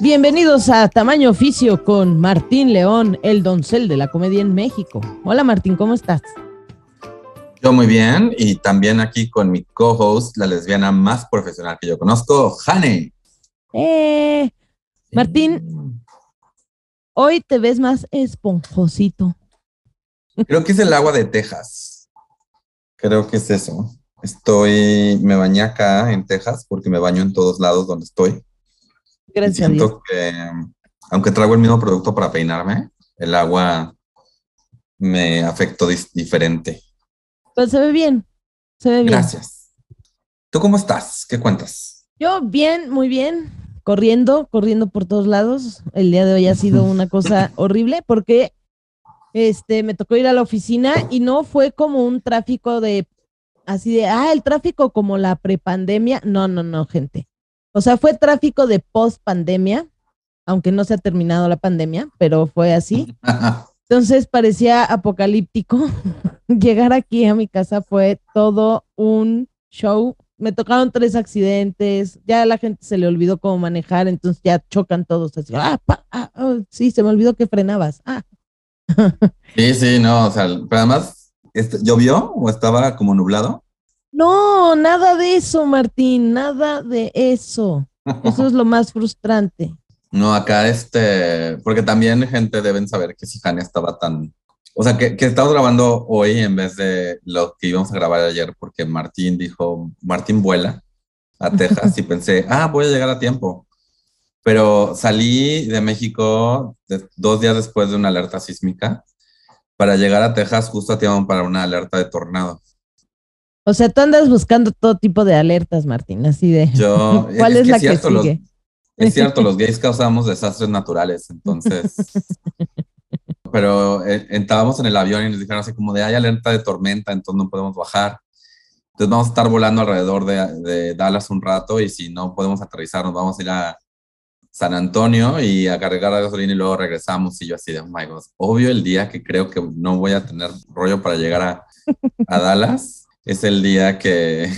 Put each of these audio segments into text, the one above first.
Bienvenidos a Tamaño Oficio con Martín León, el doncel de la comedia en México. Hola Martín, ¿cómo estás? Yo muy bien y también aquí con mi co-host, la lesbiana más profesional que yo conozco, Hane. Eh, Martín, hoy te ves más esponjosito. Creo que es el agua de Texas. Creo que es eso. Estoy, me bañé acá en Texas porque me baño en todos lados donde estoy. Gracias. siento que, aunque traigo el mismo producto para peinarme, el agua me afectó diferente. Pues se ve bien, se ve bien. Gracias. ¿Tú cómo estás? ¿Qué cuentas? Yo bien, muy bien, corriendo, corriendo por todos lados. El día de hoy ha sido una cosa horrible porque este me tocó ir a la oficina y no fue como un tráfico de así de, ah, el tráfico como la prepandemia. No, no, no, gente. O sea, fue tráfico de post pandemia, aunque no se ha terminado la pandemia, pero fue así. Entonces parecía apocalíptico. Llegar aquí a mi casa fue todo un show. Me tocaron tres accidentes, ya a la gente se le olvidó cómo manejar, entonces ya chocan todos así. Ah, ah oh, sí, se me olvidó que frenabas. Ah. Sí, sí, no, o sea, pero además, ¿llovió o estaba como nublado? No, nada de eso, Martín, nada de eso. Eso es lo más frustrante. No, acá este, porque también gente deben saber que si estaba tan, o sea, que, que estamos grabando hoy en vez de lo que íbamos a grabar ayer, porque Martín dijo, Martín vuela a Texas y pensé, ah, voy a llegar a tiempo. Pero salí de México dos días después de una alerta sísmica para llegar a Texas justo a tiempo para una alerta de tornado. O sea, tú andas buscando todo tipo de alertas, Martín, así de. Yo, ¿Cuál es, la que sigue? es cierto, los gays causamos desastres naturales, entonces. pero eh, estábamos en el avión y nos dijeron así como de hay alerta de tormenta, entonces no podemos bajar. Entonces vamos a estar volando alrededor de, de Dallas un rato y si no podemos aterrizar, nos vamos a ir a San Antonio y a cargar la gasolina y luego regresamos. Y yo así de, oh my God, obvio el día que creo que no voy a tener rollo para llegar a, a Dallas es el día que,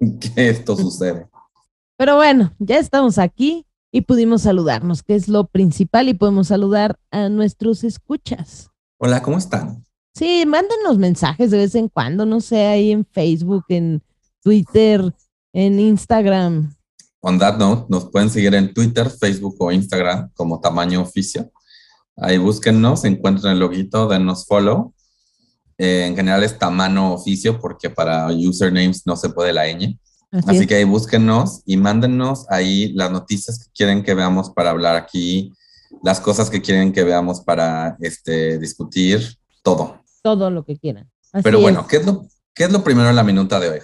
que esto sucede. Pero bueno, ya estamos aquí y pudimos saludarnos, que es lo principal, y podemos saludar a nuestros escuchas. Hola, ¿cómo están? Sí, mándenos mensajes de vez en cuando, no sé, ahí en Facebook, en Twitter, en Instagram. On that note, nos pueden seguir en Twitter, Facebook o Instagram como Tamaño Oficio. Ahí búsquennos, encuentren el loguito, denos follow eh, en general es Tamano Oficio porque para usernames no se puede la ñ. Así, que ahí búsquenos y mándenos ahí las noticias que quieren que veamos para hablar aquí, las cosas que quieren que veamos para este, discutir, todo. Todo lo que quieran. Pero bueno, ¿qué, es lo, ¿qué es lo primero en la minuta de hoy,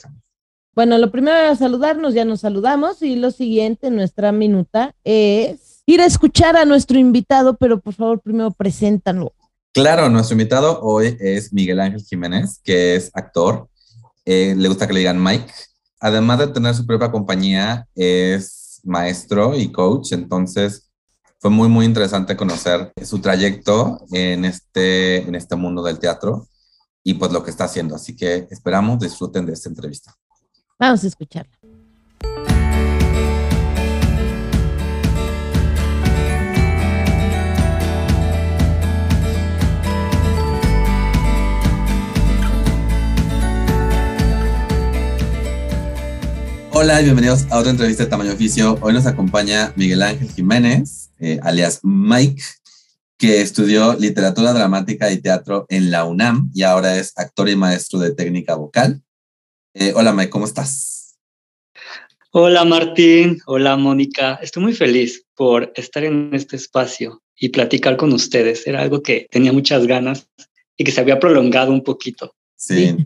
Bueno, lo primero es saludarnos, ya nos saludamos y lo siguiente en nuestra minuta es ir a escuchar a nuestro invitado, pero por favor primero preséntanlo. Claro, nuestro invitado hoy es Miguel Ángel Jiménez, que es actor. Eh, le gusta que le digan Mike. Además de tener su propia compañía, es maestro y coach. Entonces, fue muy, muy interesante conocer su trayecto en este, en este mundo del teatro y pues lo que está haciendo. Así que esperamos disfruten de esta entrevista. Vamos a escucharla. Hola y bienvenidos a otra entrevista de Tamaño Oficio. Hoy nos acompaña Miguel Ángel Jiménez, eh, alias Mike, que estudió literatura dramática y teatro en la UNAM y ahora es actor y maestro de técnica vocal. Eh, hola Mike, ¿cómo estás? Hola Martín, hola Mónica. Estoy muy feliz por estar en este espacio y platicar con ustedes. Era algo que tenía muchas ganas y que se había prolongado un poquito. sí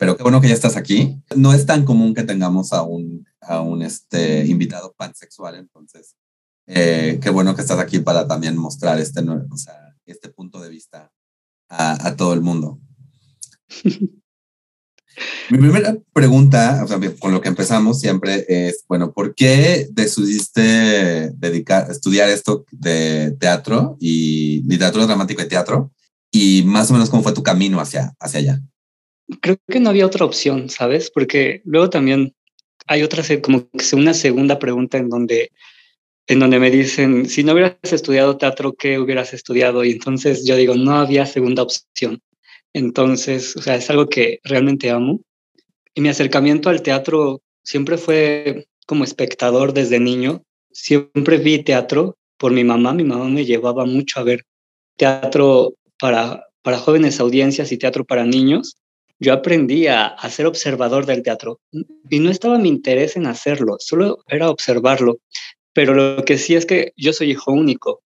pero qué bueno que ya estás aquí. No es tan común que tengamos a un, a un este, invitado pansexual, entonces eh, qué bueno que estás aquí para también mostrar este, o sea, este punto de vista a, todo el mundo. Mi primera pregunta, o sea, con lo que empezamos siempre es, bueno, ¿por qué decidiste dedicar, estudiar esto de teatro y literatura dramática y teatro? Y más o menos cómo fue tu camino hacia, hacia allá. Creo que no había otra opción, ¿sabes? Porque luego también hay otra, como una segunda pregunta en donde en donde me dicen, si no hubieras estudiado teatro, ¿qué hubieras estudiado? Y entonces yo digo, no había segunda opción. Entonces, o sea, es algo que realmente amo. Y mi acercamiento al teatro siempre fue como espectador desde niño. Siempre vi teatro por mi mamá. Mi mamá me llevaba mucho a ver teatro para, para jóvenes audiencias y teatro para niños. Yo aprendí a, ser observador del teatro y no estaba mi interés en hacerlo, solo era observarlo. Pero lo que sí es que yo soy hijo único.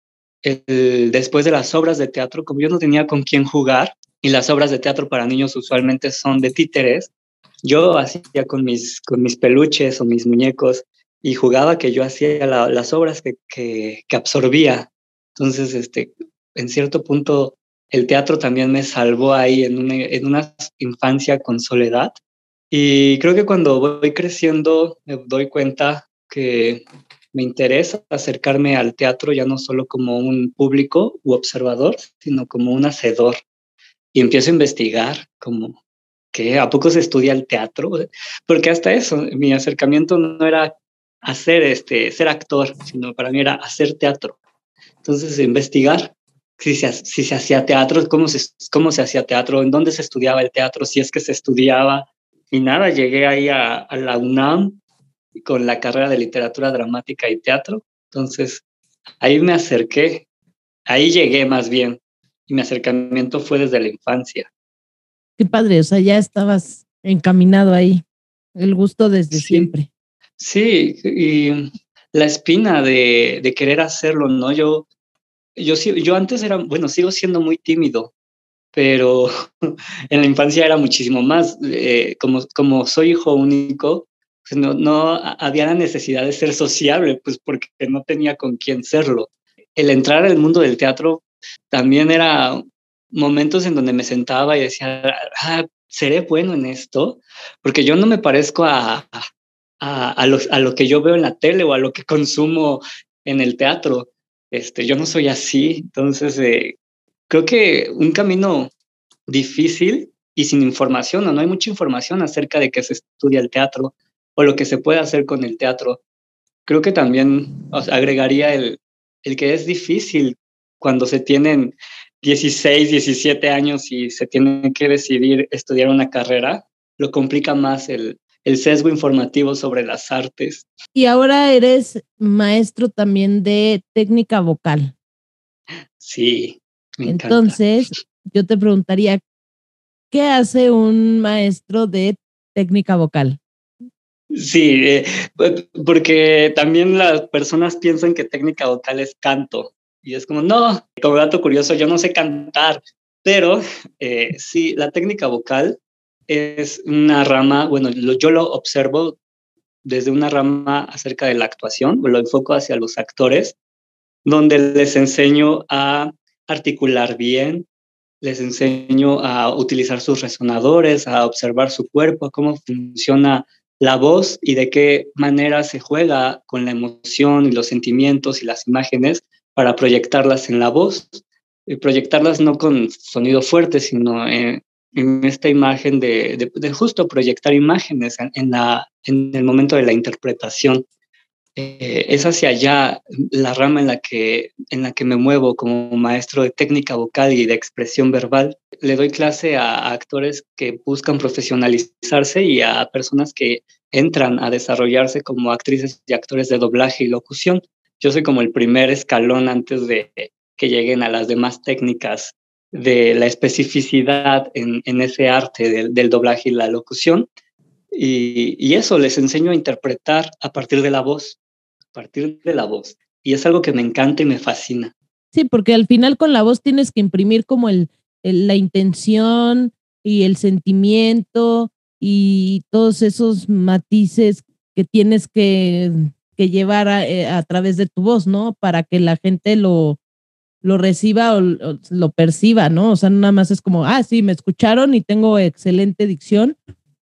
después de las obras de teatro, como yo no tenía con quién jugar, y las obras de teatro para niños usualmente son de títeres, yo hacía con mis, con mis peluches o mis muñecos y jugaba que yo hacía las obras que, que, que, absorbía. Entonces, este, en cierto punto, el teatro también me salvó ahí en una, en una infancia con soledad. Y creo que cuando voy creciendo me doy cuenta que me interesa acercarme al teatro ya no solo como un público u observador, sino como un hacedor. Y empiezo a investigar como que a poco se estudia el teatro, porque hasta eso, mi acercamiento no era hacer este, ser actor, sino para mí era hacer teatro. Entonces, investigar si se, si se hacía teatro, cómo se, cómo se hacía teatro, en dónde se estudiaba el teatro, si es que se estudiaba. Y nada, llegué ahí a, a la UNAM con la carrera de literatura dramática y teatro. Entonces, ahí me acerqué, ahí llegué más bien, y mi acercamiento fue desde la infancia. Qué padre, o sea, ya estabas encaminado ahí, el gusto desde siempre. Sí, y la espina de, de, querer hacerlo, ¿no? Yo, yo, yo antes era, bueno, sigo siendo muy tímido, pero en la infancia era muchísimo más. Eh, como, como soy hijo único, pues, no, no había la necesidad de ser sociable, pues porque no tenía con quién serlo. El entrar al mundo del teatro también era momentos en donde me sentaba y decía, ah, ¿seré bueno en esto? Porque yo no me parezco a, a, a, a lo que yo veo en la tele o a lo que consumo en el teatro. Este, yo no soy así, entonces eh, creo que un camino difícil y sin información, o no hay mucha información acerca de que se estudia el teatro o lo que se puede hacer con el teatro. Creo que también agregaría el, el que es difícil cuando se tienen 16, 17 años y se tiene que decidir estudiar una carrera, lo complica más el, el sesgo informativo sobre las artes. Y ahora eres maestro también de técnica vocal. Sí. Me Entonces, yo te preguntaría, ¿qué hace un maestro de técnica vocal? Sí, eh, porque también las personas piensan que técnica vocal es canto. Y es como, no, como dato curioso, yo no sé cantar, pero eh, sí, la técnica vocal es una rama, bueno, yo lo observo desde una rama acerca de la actuación, lo enfoco hacia los actores, donde les enseño a articular bien, les enseño a utilizar sus resonadores, a observar su cuerpo, cómo funciona la voz y de qué manera se juega con la emoción y los sentimientos y las imágenes para proyectarlas en la voz, y proyectarlas no con sonido fuerte, sino en, esta imagen de, de, justo proyectar imágenes en, la, en el momento de la interpretación. Eh, es hacia allá la rama en la, que, en la que me muevo como maestro de técnica vocal y de expresión verbal. Le doy clase a, actores que buscan profesionalizarse y a personas que entran a desarrollarse como actrices y actores de doblaje y locución. Yo soy como el primer escalón antes de que lleguen a las demás técnicas de la especificidad en, en ese arte del, del, doblaje y la locución. Y, y, eso les enseño a interpretar a partir de la voz partir de la voz. Y es algo que me encanta y me fascina. Sí, porque al final con la voz tienes que imprimir como el, la intención y el sentimiento y todos esos matices que tienes que, que llevar a, eh, a, través de tu voz, ¿no? Para que la gente lo, lo reciba o, lo perciba, ¿no? O sea, nada más es como, ah, sí, me escucharon y tengo excelente dicción,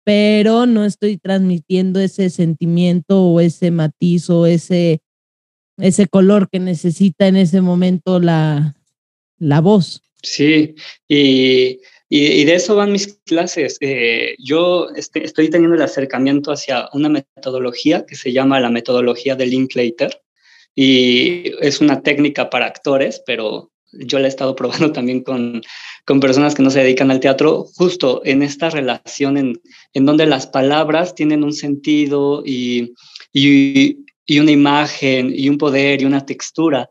pero no estoy transmitiendo ese sentimiento o ese matiz o ese, ese color que necesita en ese momento la, la voz. Sí, y, y, de eso van mis clases. Eh, yo este, estoy teniendo el acercamiento hacia una metodología que se llama la metodología de Linklater y es una técnica para actores, pero yo la he estado probando también con, con personas que no se dedican al teatro, justo en esta relación en, en donde las palabras tienen un sentido y, y, y, una imagen y un poder y una textura.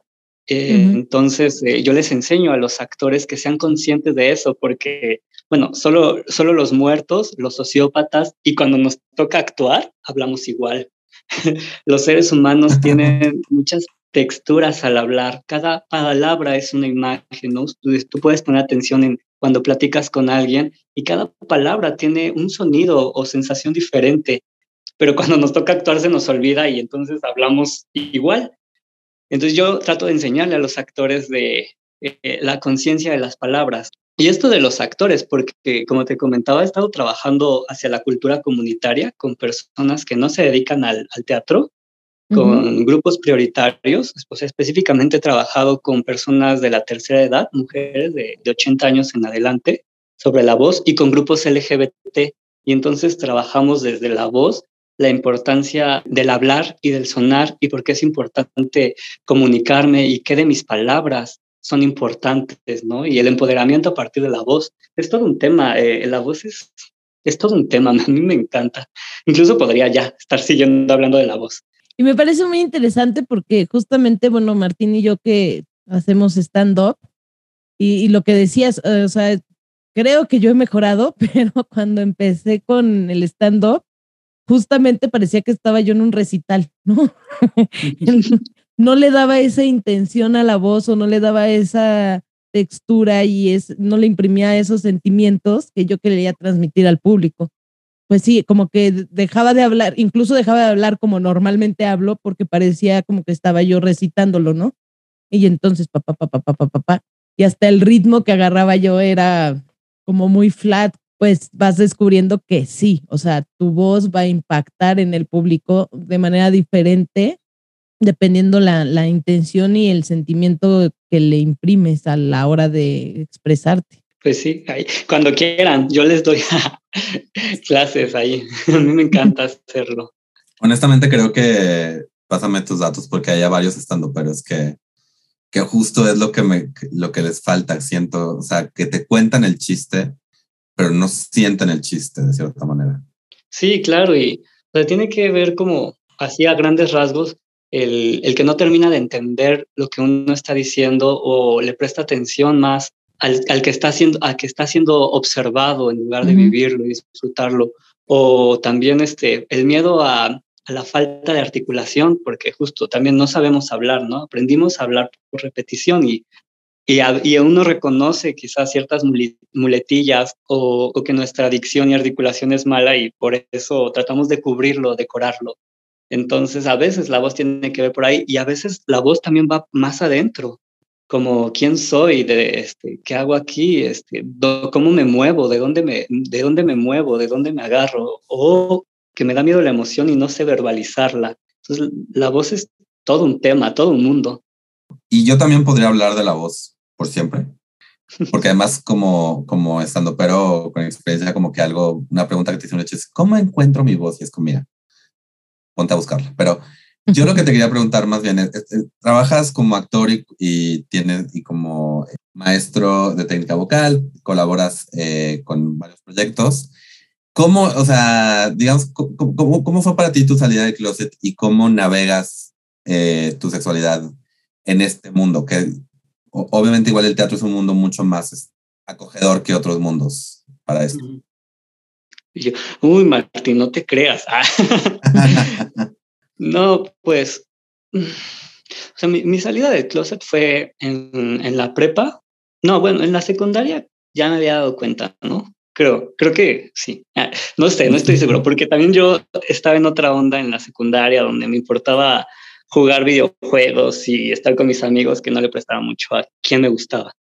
Eh, entonces, eh, yo les enseño a los actores que sean conscientes de eso, porque, bueno, solo, solo los muertos, los sociópatas, y cuando nos toca actuar, hablamos igual. los seres humanos tienen muchas texturas al hablar. Cada palabra es una imagen, ¿no? Tú, puedes poner atención en cuando platicas con alguien y cada palabra tiene un sonido o sensación diferente, pero cuando nos toca actuar se nos olvida y entonces hablamos igual. Entonces yo trato de enseñarle a los actores de eh, la conciencia de las palabras. Y esto de los actores, porque como te comentaba, he estado trabajando hacia la cultura comunitaria con personas que no se dedican al, teatro, con grupos prioritarios. Pues, específicamente he trabajado con personas de la tercera edad, mujeres de, de 80 años en adelante, sobre la voz y con grupos LGBT. Y entonces trabajamos desde la voz la importancia del hablar y del sonar y por qué es importante comunicarme y qué de mis palabras son importantes, ¿no? Y el empoderamiento a partir de la voz. Es todo un tema, eh, la voz es, es todo un tema, a mí me encanta. Incluso podría ya estar siguiendo hablando de la voz. Y me parece muy interesante porque justamente, bueno, Martín y yo que hacemos stand-up y, y, lo que decías, o sea, creo que yo he mejorado, pero cuando empecé con el stand-up, justamente parecía que estaba yo en un recital, ¿no? no le daba esa intención a la voz o no le daba esa textura y es, no le imprimía esos sentimientos que yo quería transmitir al público. Pues sí, como que dejaba de hablar, incluso dejaba de hablar como normalmente hablo porque parecía como que estaba yo recitándolo, ¿no? Y entonces, papá, papá, papá, papá, y hasta el ritmo que agarraba yo era como muy flat, pues vas descubriendo que sí, o sea, tu voz va a impactar en el público de manera diferente dependiendo la, la intención y el sentimiento que le imprimes a la hora de expresarte. Pues sí, ahí, cuando quieran, yo les doy clases ahí. A mí me encanta hacerlo. Honestamente creo que pásame tus datos porque hay varios estando, pero es que, que justo es lo que, me, lo que les falta, siento, o sea, que te cuentan el chiste, pero no sienten el chiste de cierta manera. Sí, claro, y tiene que ver como así a grandes rasgos el, el, que no termina de entender lo que uno está diciendo o le presta atención más al, al que está siendo, al que está siendo observado en lugar de vivirlo y disfrutarlo. O también este, el miedo a, a, la falta de articulación, porque justo también no sabemos hablar, ¿no? Aprendimos a hablar por repetición y, y, y uno reconoce quizás ciertas muletillas o, que nuestra dicción y articulación es mala y por eso tratamos de cubrirlo, decorarlo. Entonces, a veces la voz tiene que ver por ahí y a veces la voz también va más adentro, como quién soy, de este, qué hago aquí, este, cómo me muevo, de dónde me, de dónde me muevo, de dónde me agarro, o que me da miedo la emoción y no sé verbalizarla. Entonces, la voz es todo un tema, todo un mundo. Y yo también podría hablar de la voz por siempre. Porque además, como, como estando, pero con experiencia, como que algo, una pregunta que te hice un es, ¿cómo encuentro mi voz? Y es como, mira, ponte a buscarla. Pero yo lo que te quería preguntar más bien es, trabajas como actor y, tienes y como maestro de técnica vocal, colaboras eh, con varios proyectos. ¿Cómo, o sea, digamos, cómo, cómo, fue para ti tu salida del closet y cómo navegas eh, tu sexualidad en este mundo? Que obviamente igual el teatro es un mundo mucho más acogedor que otros mundos para esto. Uy, Martín, no te creas. no, pues, o sea, mi, salida del closet fue en, en, la prepa. No, bueno, en la secundaria ya me había dado cuenta, ¿no? Creo, creo que sí. Ah, no sé, no estoy seguro, porque también yo estaba en otra onda en la secundaria donde me importaba jugar videojuegos y estar con mis amigos que no le prestaba mucho a quién me gustaba.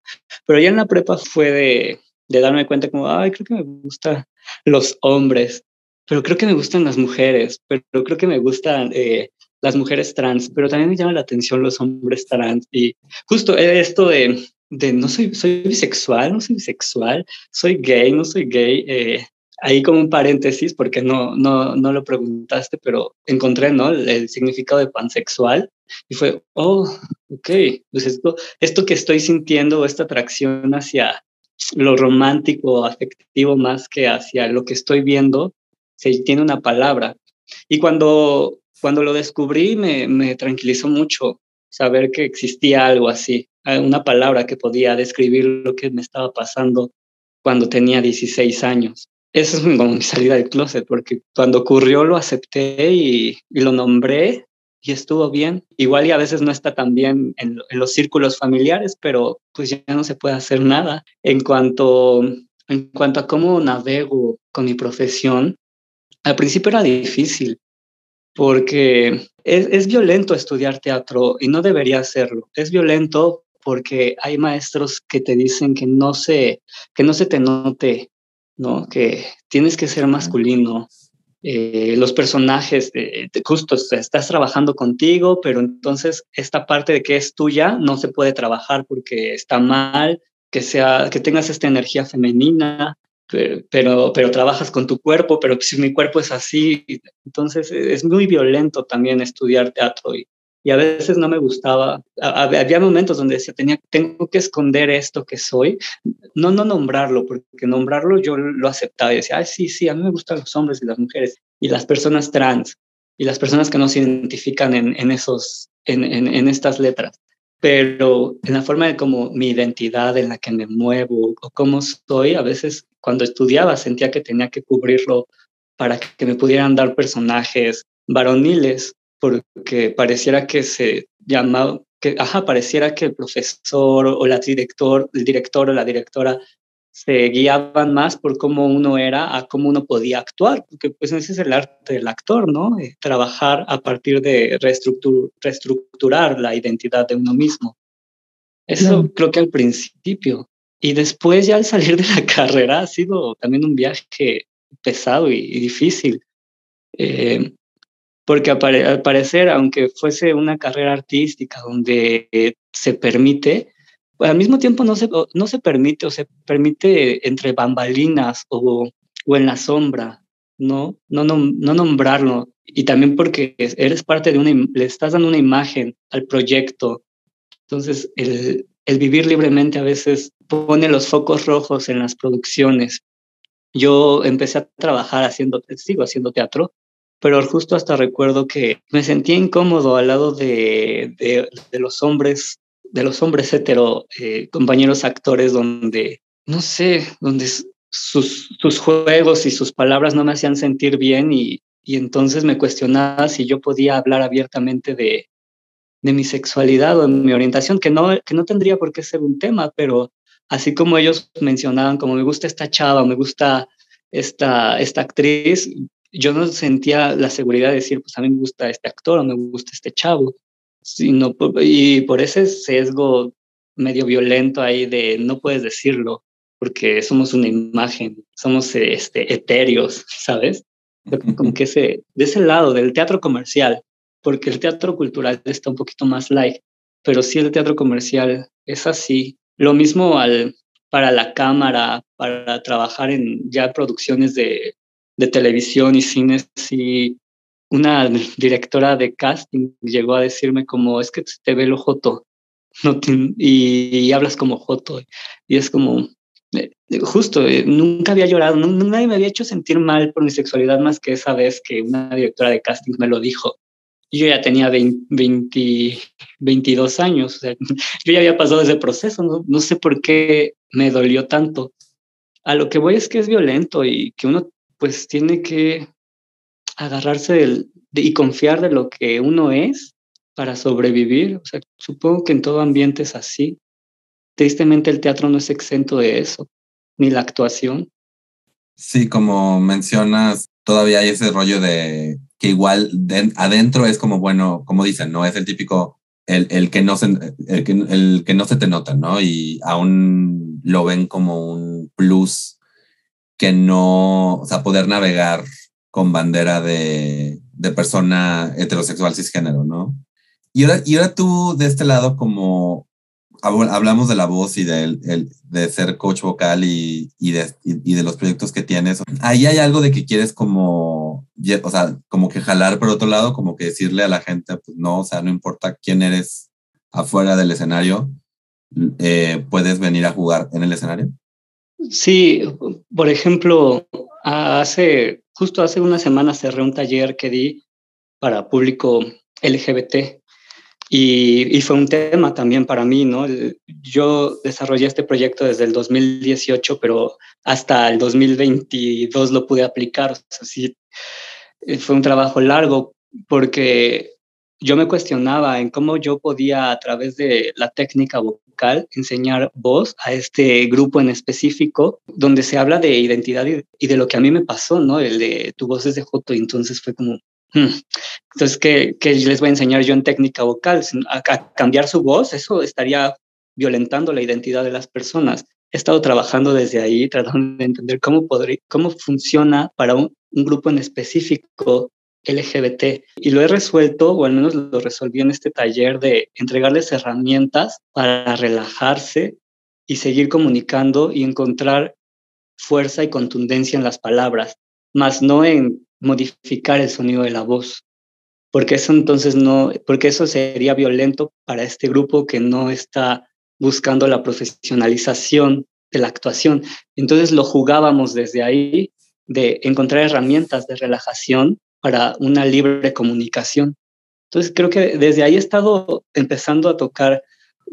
Pero ya en la prepa fue de, de darme cuenta como, ay, creo que me gustan los hombres, pero creo que me gustan las mujeres, pero creo que me gustan eh, las mujeres trans, pero también me llaman la atención los hombres trans. Y justo esto de, de no soy, soy bisexual, no soy bisexual, soy gay, no soy gay, eh, ahí como un paréntesis, porque no, no, no lo preguntaste, pero encontré ¿no? el, significado de pansexual y fue, oh, ok, pues esto, esto que estoy sintiendo, esta atracción hacia lo romántico, afectivo, más que hacia lo que estoy viendo, se tiene una palabra. Y cuando, cuando lo descubrí, me, me tranquilizó mucho saber que existía algo así, una palabra que podía describir lo que me estaba pasando cuando tenía 16 años esa es como mi salida del closet, porque cuando ocurrió lo acepté y, lo nombré y estuvo bien. Igual y a veces no está tan bien en, los círculos familiares, pero pues ya no se puede hacer nada. En cuanto, en cuanto a cómo navego con mi profesión, al principio era difícil porque es, es violento estudiar teatro y no debería hacerlo. Es violento porque hay maestros que te dicen que no se, que no se te note ¿no? Que tienes que ser masculino. Eh, los personajes, eh, justo estás trabajando contigo, pero entonces esta parte de que es tuya no se puede trabajar porque está mal, que, sea, que tengas esta energía femenina, pero, pero, trabajas con tu cuerpo, pero si mi cuerpo es así, entonces es muy violento también estudiar teatro y, y a veces no me gustaba. Había momentos donde decía, tenía, tengo que esconder esto que soy, no, no nombrarlo, porque nombrarlo yo lo aceptaba y decía, Ay, sí, sí, a mí me gustan los hombres y las mujeres y las personas trans y las personas que no se identifican en, en esos, en, en, en, estas letras. Pero en la forma de como mi identidad, en la que me muevo o cómo soy, a veces cuando estudiaba sentía que tenía que cubrirlo para que me pudieran dar personajes varoniles porque pareciera que se llama, que, ajá, pareciera que el profesor o la director, el director o la directora se guiaban más por cómo uno era a cómo uno podía actuar, porque pues ese es el arte del actor, ¿no? Eh, trabajar a partir de reestructurar la identidad de uno mismo. Eso creo que al principio. Y después ya al salir de la carrera ha sido también un viaje pesado y, y difícil. Eh, porque al parecer, aunque fuese una carrera artística donde eh, se permite, al mismo tiempo no se, no se permite o se permite entre bambalinas o, o en la sombra, ¿no? No, no, no nombrarlo. Y también porque eres parte de una, le estás dando una imagen al proyecto. Entonces, el, el vivir libremente a veces pone los focos rojos en las producciones. Yo empecé a trabajar haciendo, sigo haciendo teatro, pero justo hasta recuerdo que me sentía incómodo al lado de, de, los hombres, de los hombres hetero, eh, compañeros actores, donde, no sé, donde sus, sus juegos y sus palabras no me hacían sentir bien y, y entonces me cuestionaba si yo podía hablar abiertamente de, de mi sexualidad o de mi orientación, que no, que no tendría por qué ser un tema, pero así como ellos mencionaban, como me gusta esta chava, me gusta esta, esta actriz, yo no sentía la seguridad de decir, pues a mí me gusta este actor o me gusta este chavo, sino, y por ese sesgo medio violento ahí de no puedes decirlo porque somos una imagen, somos este, etéreos, ¿sabes? Como que ese, de ese lado del teatro comercial, porque el teatro cultural está un poquito más light, pero sí el teatro comercial es así. Lo mismo al, para la cámara, para trabajar en ya producciones de de televisión y cines y una directora de casting llegó a decirme como, es que te ve lo joto no y, hablas como joto. Y es como, eh, justo, eh, nunca había llorado, nadie me había hecho sentir mal por mi sexualidad más que esa vez que una directora de casting me lo dijo. Yo ya tenía 20, 22 años, yo ya había pasado ese proceso, no, no sé por qué me dolió tanto. A lo que voy es que es violento y que uno pues tiene que agarrarse del, y confiar de lo que uno es para sobrevivir. O sea, supongo que en todo ambiente es así. Tristemente el teatro no es exento de eso, ni la actuación. Sí, como mencionas, todavía hay ese rollo de que igual adentro es como, bueno, como dicen, ¿no? Es el típico, el, el, que no se, el, que, el que no se te nota, ¿no? Y aún lo ven como un plus que no, o sea, poder navegar con bandera de, de persona heterosexual cisgénero, ¿no? Y ahora, y ahora tú de este lado como hablamos de la voz y de, el, de ser coach vocal y, y, de, y, de los proyectos que tienes. Ahí hay algo de que quieres como, o sea, como que jalar por otro lado, como que decirle a la gente, pues no, o sea, no importa quién eres afuera del escenario, eh, puedes venir a jugar en el escenario. Sí, por ejemplo, hace, justo hace una semana cerré un taller que di para público LGBT y, fue un tema también para mí, ¿no? Yo desarrollé este proyecto desde el 2018, pero hasta el 2022 lo pude aplicar. O eh, fue un trabajo largo porque yo me cuestionaba en cómo yo podía a través de la técnica vocal enseñar voz a este grupo en específico donde se habla de identidad y, de lo que a mí me pasó, ¿no? El de tu voz es de Joto y entonces fue como, Hmm. Entonces, ¿qué, les voy a enseñar yo en técnica vocal? A, cambiar su voz, eso estaría violentando la identidad de las personas. He estado trabajando desde ahí, tratando de entender cómo, podría, cómo funciona para un, grupo en específico LGBT. Y lo he resuelto, o al menos lo resolví en este taller, de entregarles herramientas para relajarse y seguir comunicando y encontrar fuerza y contundencia en las palabras, más no en modificar el sonido de la voz, porque eso entonces no, porque eso sería violento para este grupo que no está buscando la profesionalización de la actuación. Entonces lo jugábamos desde ahí de encontrar herramientas de relajación para una libre comunicación. Entonces creo que desde ahí he estado empezando a tocar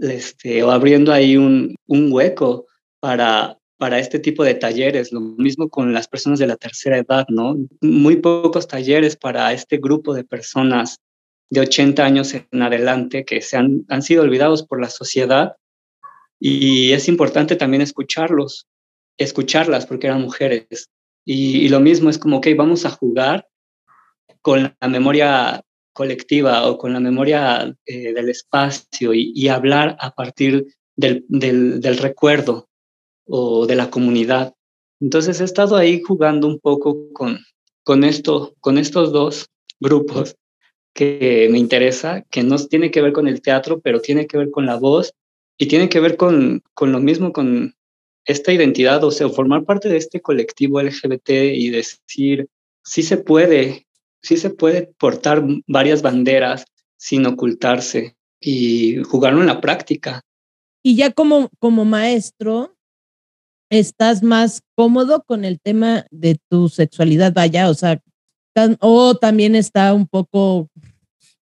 este, o abriendo ahí un, un hueco para para este tipo de talleres. Lo mismo con las personas de la tercera edad, ¿no? Muy pocos talleres para este grupo de personas de 80 años en adelante que se han, han sido olvidados por la sociedad y es importante también escucharlos, escucharlas porque eran mujeres. Y, lo mismo es como, ok, vamos a jugar con la memoria colectiva o con la memoria eh, del espacio y, hablar a partir del, del, del recuerdo, o de la comunidad. Entonces he estado ahí jugando un poco con, con, esto, con estos dos grupos que me interesa, que no tiene que ver con el teatro, pero tiene que ver con la voz y tiene que ver con, con lo mismo, con esta identidad, o sea, formar parte de este colectivo LGBT y decir, sí se puede, sí se puede portar varias banderas sin ocultarse y jugarlo en la práctica. Y ya como, como maestro, estás más cómodo con el tema de tu sexualidad, vaya, o sea, o también está un poco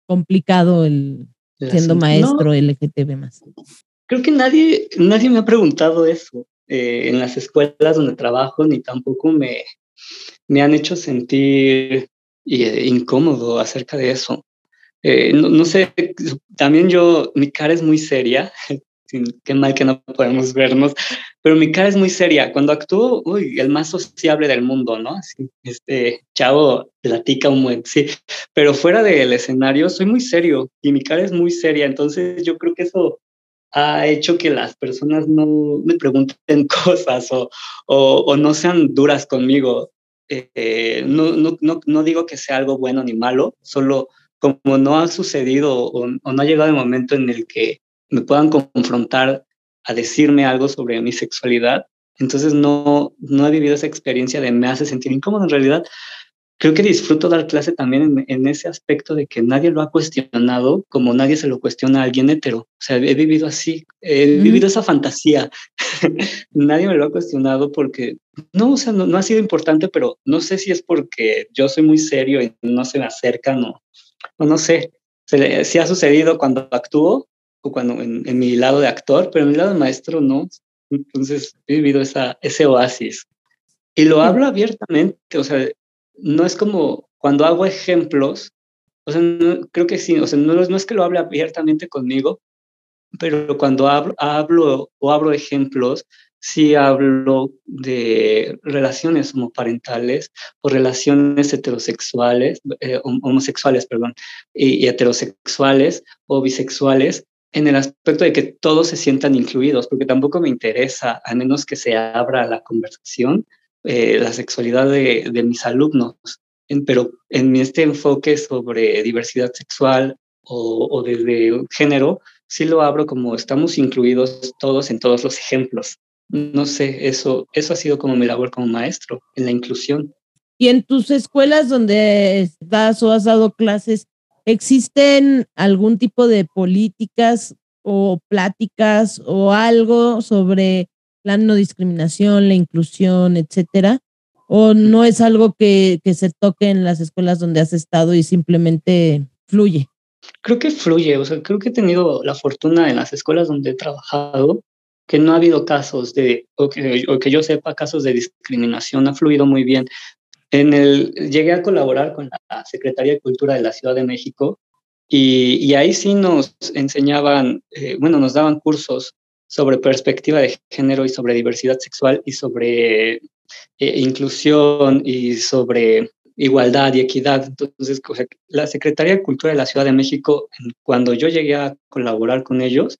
complicado el siendo maestro LGTB más. Creo que nadie, nadie me ha preguntado eso eh, en las escuelas donde trabajo, ni tampoco me, me han hecho sentir eh, incómodo acerca de eso. Eh, no, no, sé, también yo, mi cara es muy seria, qué mal que no podemos vernos, pero mi cara es muy seria. Cuando actúo, uy, el más sociable del mundo, ¿no? este chavo platica un buen, sí, pero fuera del escenario soy muy serio y mi cara es muy seria, entonces yo creo que eso ha hecho que las personas no me pregunten cosas o, o, no sean duras conmigo. Eh, no, no, no, no digo que sea algo bueno ni malo, solo como no ha sucedido o, o no ha llegado el momento en el que me puedan confrontar a decirme algo sobre mi sexualidad. Entonces no, no he vivido esa experiencia de me hace sentir incómodo. En realidad, creo que disfruto dar clase también en, ese aspecto de que nadie lo ha cuestionado como nadie se lo cuestiona a alguien hetero. O sea, he vivido así, he vivido esa fantasía. nadie me lo ha cuestionado porque, no, o sea, no, ha sido importante, pero no sé si es porque yo soy muy serio y no se me acercan o, no sé. Si ha sucedido cuando actúo, o cuando en, mi lado de actor, pero en mi lado de maestro no. Entonces he vivido esa, ese oasis. Y lo hablo abiertamente, o sea, no es como cuando hago ejemplos, o sea, creo que sí, o sea, no, no es que lo hable abiertamente conmigo, pero cuando hablo, hablo o abro ejemplos, sí hablo de relaciones homoparentales o relaciones heterosexuales, eh, homosexuales, perdón, y, heterosexuales o bisexuales en el aspecto de que todos se sientan incluidos, porque tampoco me interesa, a menos que se abra la conversación, eh, la sexualidad de, mis alumnos. pero en este enfoque sobre diversidad sexual o, o desde género, sí lo abro como estamos incluidos todos en todos los ejemplos no sé, eso, eso ha sido como mi labor como maestro, en la inclusión. ¿Y en tus escuelas donde das o has dado clases, existen algún tipo de políticas o pláticas o algo sobre la no discriminación, la inclusión, etcétera? ¿O no es algo que, que se toque en las escuelas donde has estado y simplemente fluye? Creo que fluye, o sea, creo que he tenido la fortuna en las escuelas donde he trabajado que no ha habido casos de, o que, o que yo sepa, casos de discriminación, ha fluido muy bien. En el, llegué a colaborar con la Secretaría de Cultura de la Ciudad de México y, y ahí sí nos enseñaban, eh, bueno, nos daban cursos sobre perspectiva de género y sobre diversidad sexual y sobre eh, inclusión y sobre igualdad y equidad. Entonces, la Secretaría de Cultura de la Ciudad de México, cuando yo llegué a colaborar con ellos,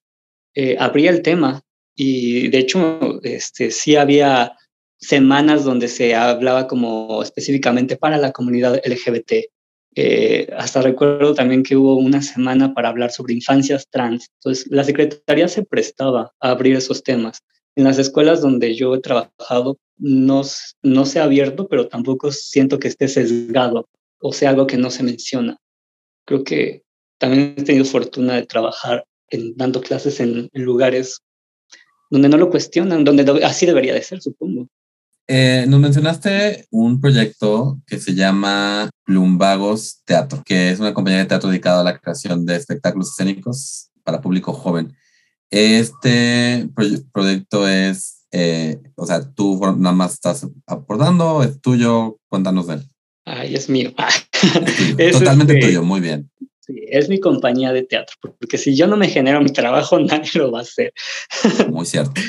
eh, abría el tema y de hecho, este, sí había semanas donde se hablaba como específicamente para la comunidad LGBT. Eh, hasta recuerdo también que hubo una semana para hablar sobre infancias trans. Entonces, la Secretaría se prestaba a abrir esos temas. En las escuelas donde yo he trabajado no, no se ha abierto, pero tampoco siento que esté sesgado o sea algo que no se menciona. Creo que también he tenido fortuna de trabajar en, dando clases en lugares donde no lo cuestionan, donde así debería de ser, supongo. Eh, nos mencionaste un proyecto que se llama Plumbagos Teatro, que es una compañía de teatro dedicada a la creación de espectáculos escénicos para público joven. Este proyecto es, eh, o sea, tú nada más estás aportando, es tuyo, cuéntanos de él. Ay, es mío. Totalmente tuyo, muy bien. Sí, es mi compañía de teatro, porque si yo no me genero mi trabajo, nadie lo va a hacer. Muy cierto.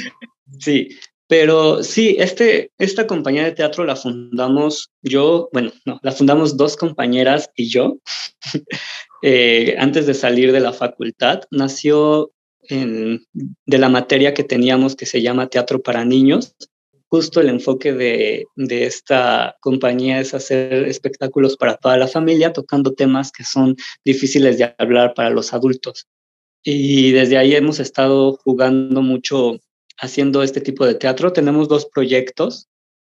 sí, pero sí, este, esta compañía de teatro la fundamos yo, bueno, no, la fundamos dos compañeras y yo, eh, antes de salir de la facultad. Nació en, de la materia que teníamos que se llama Teatro para Niños, justo el enfoque de, esta compañía es hacer espectáculos para toda la familia, tocando temas que son difíciles de hablar para los adultos. Y desde ahí hemos estado jugando mucho haciendo este tipo de teatro. Tenemos dos proyectos,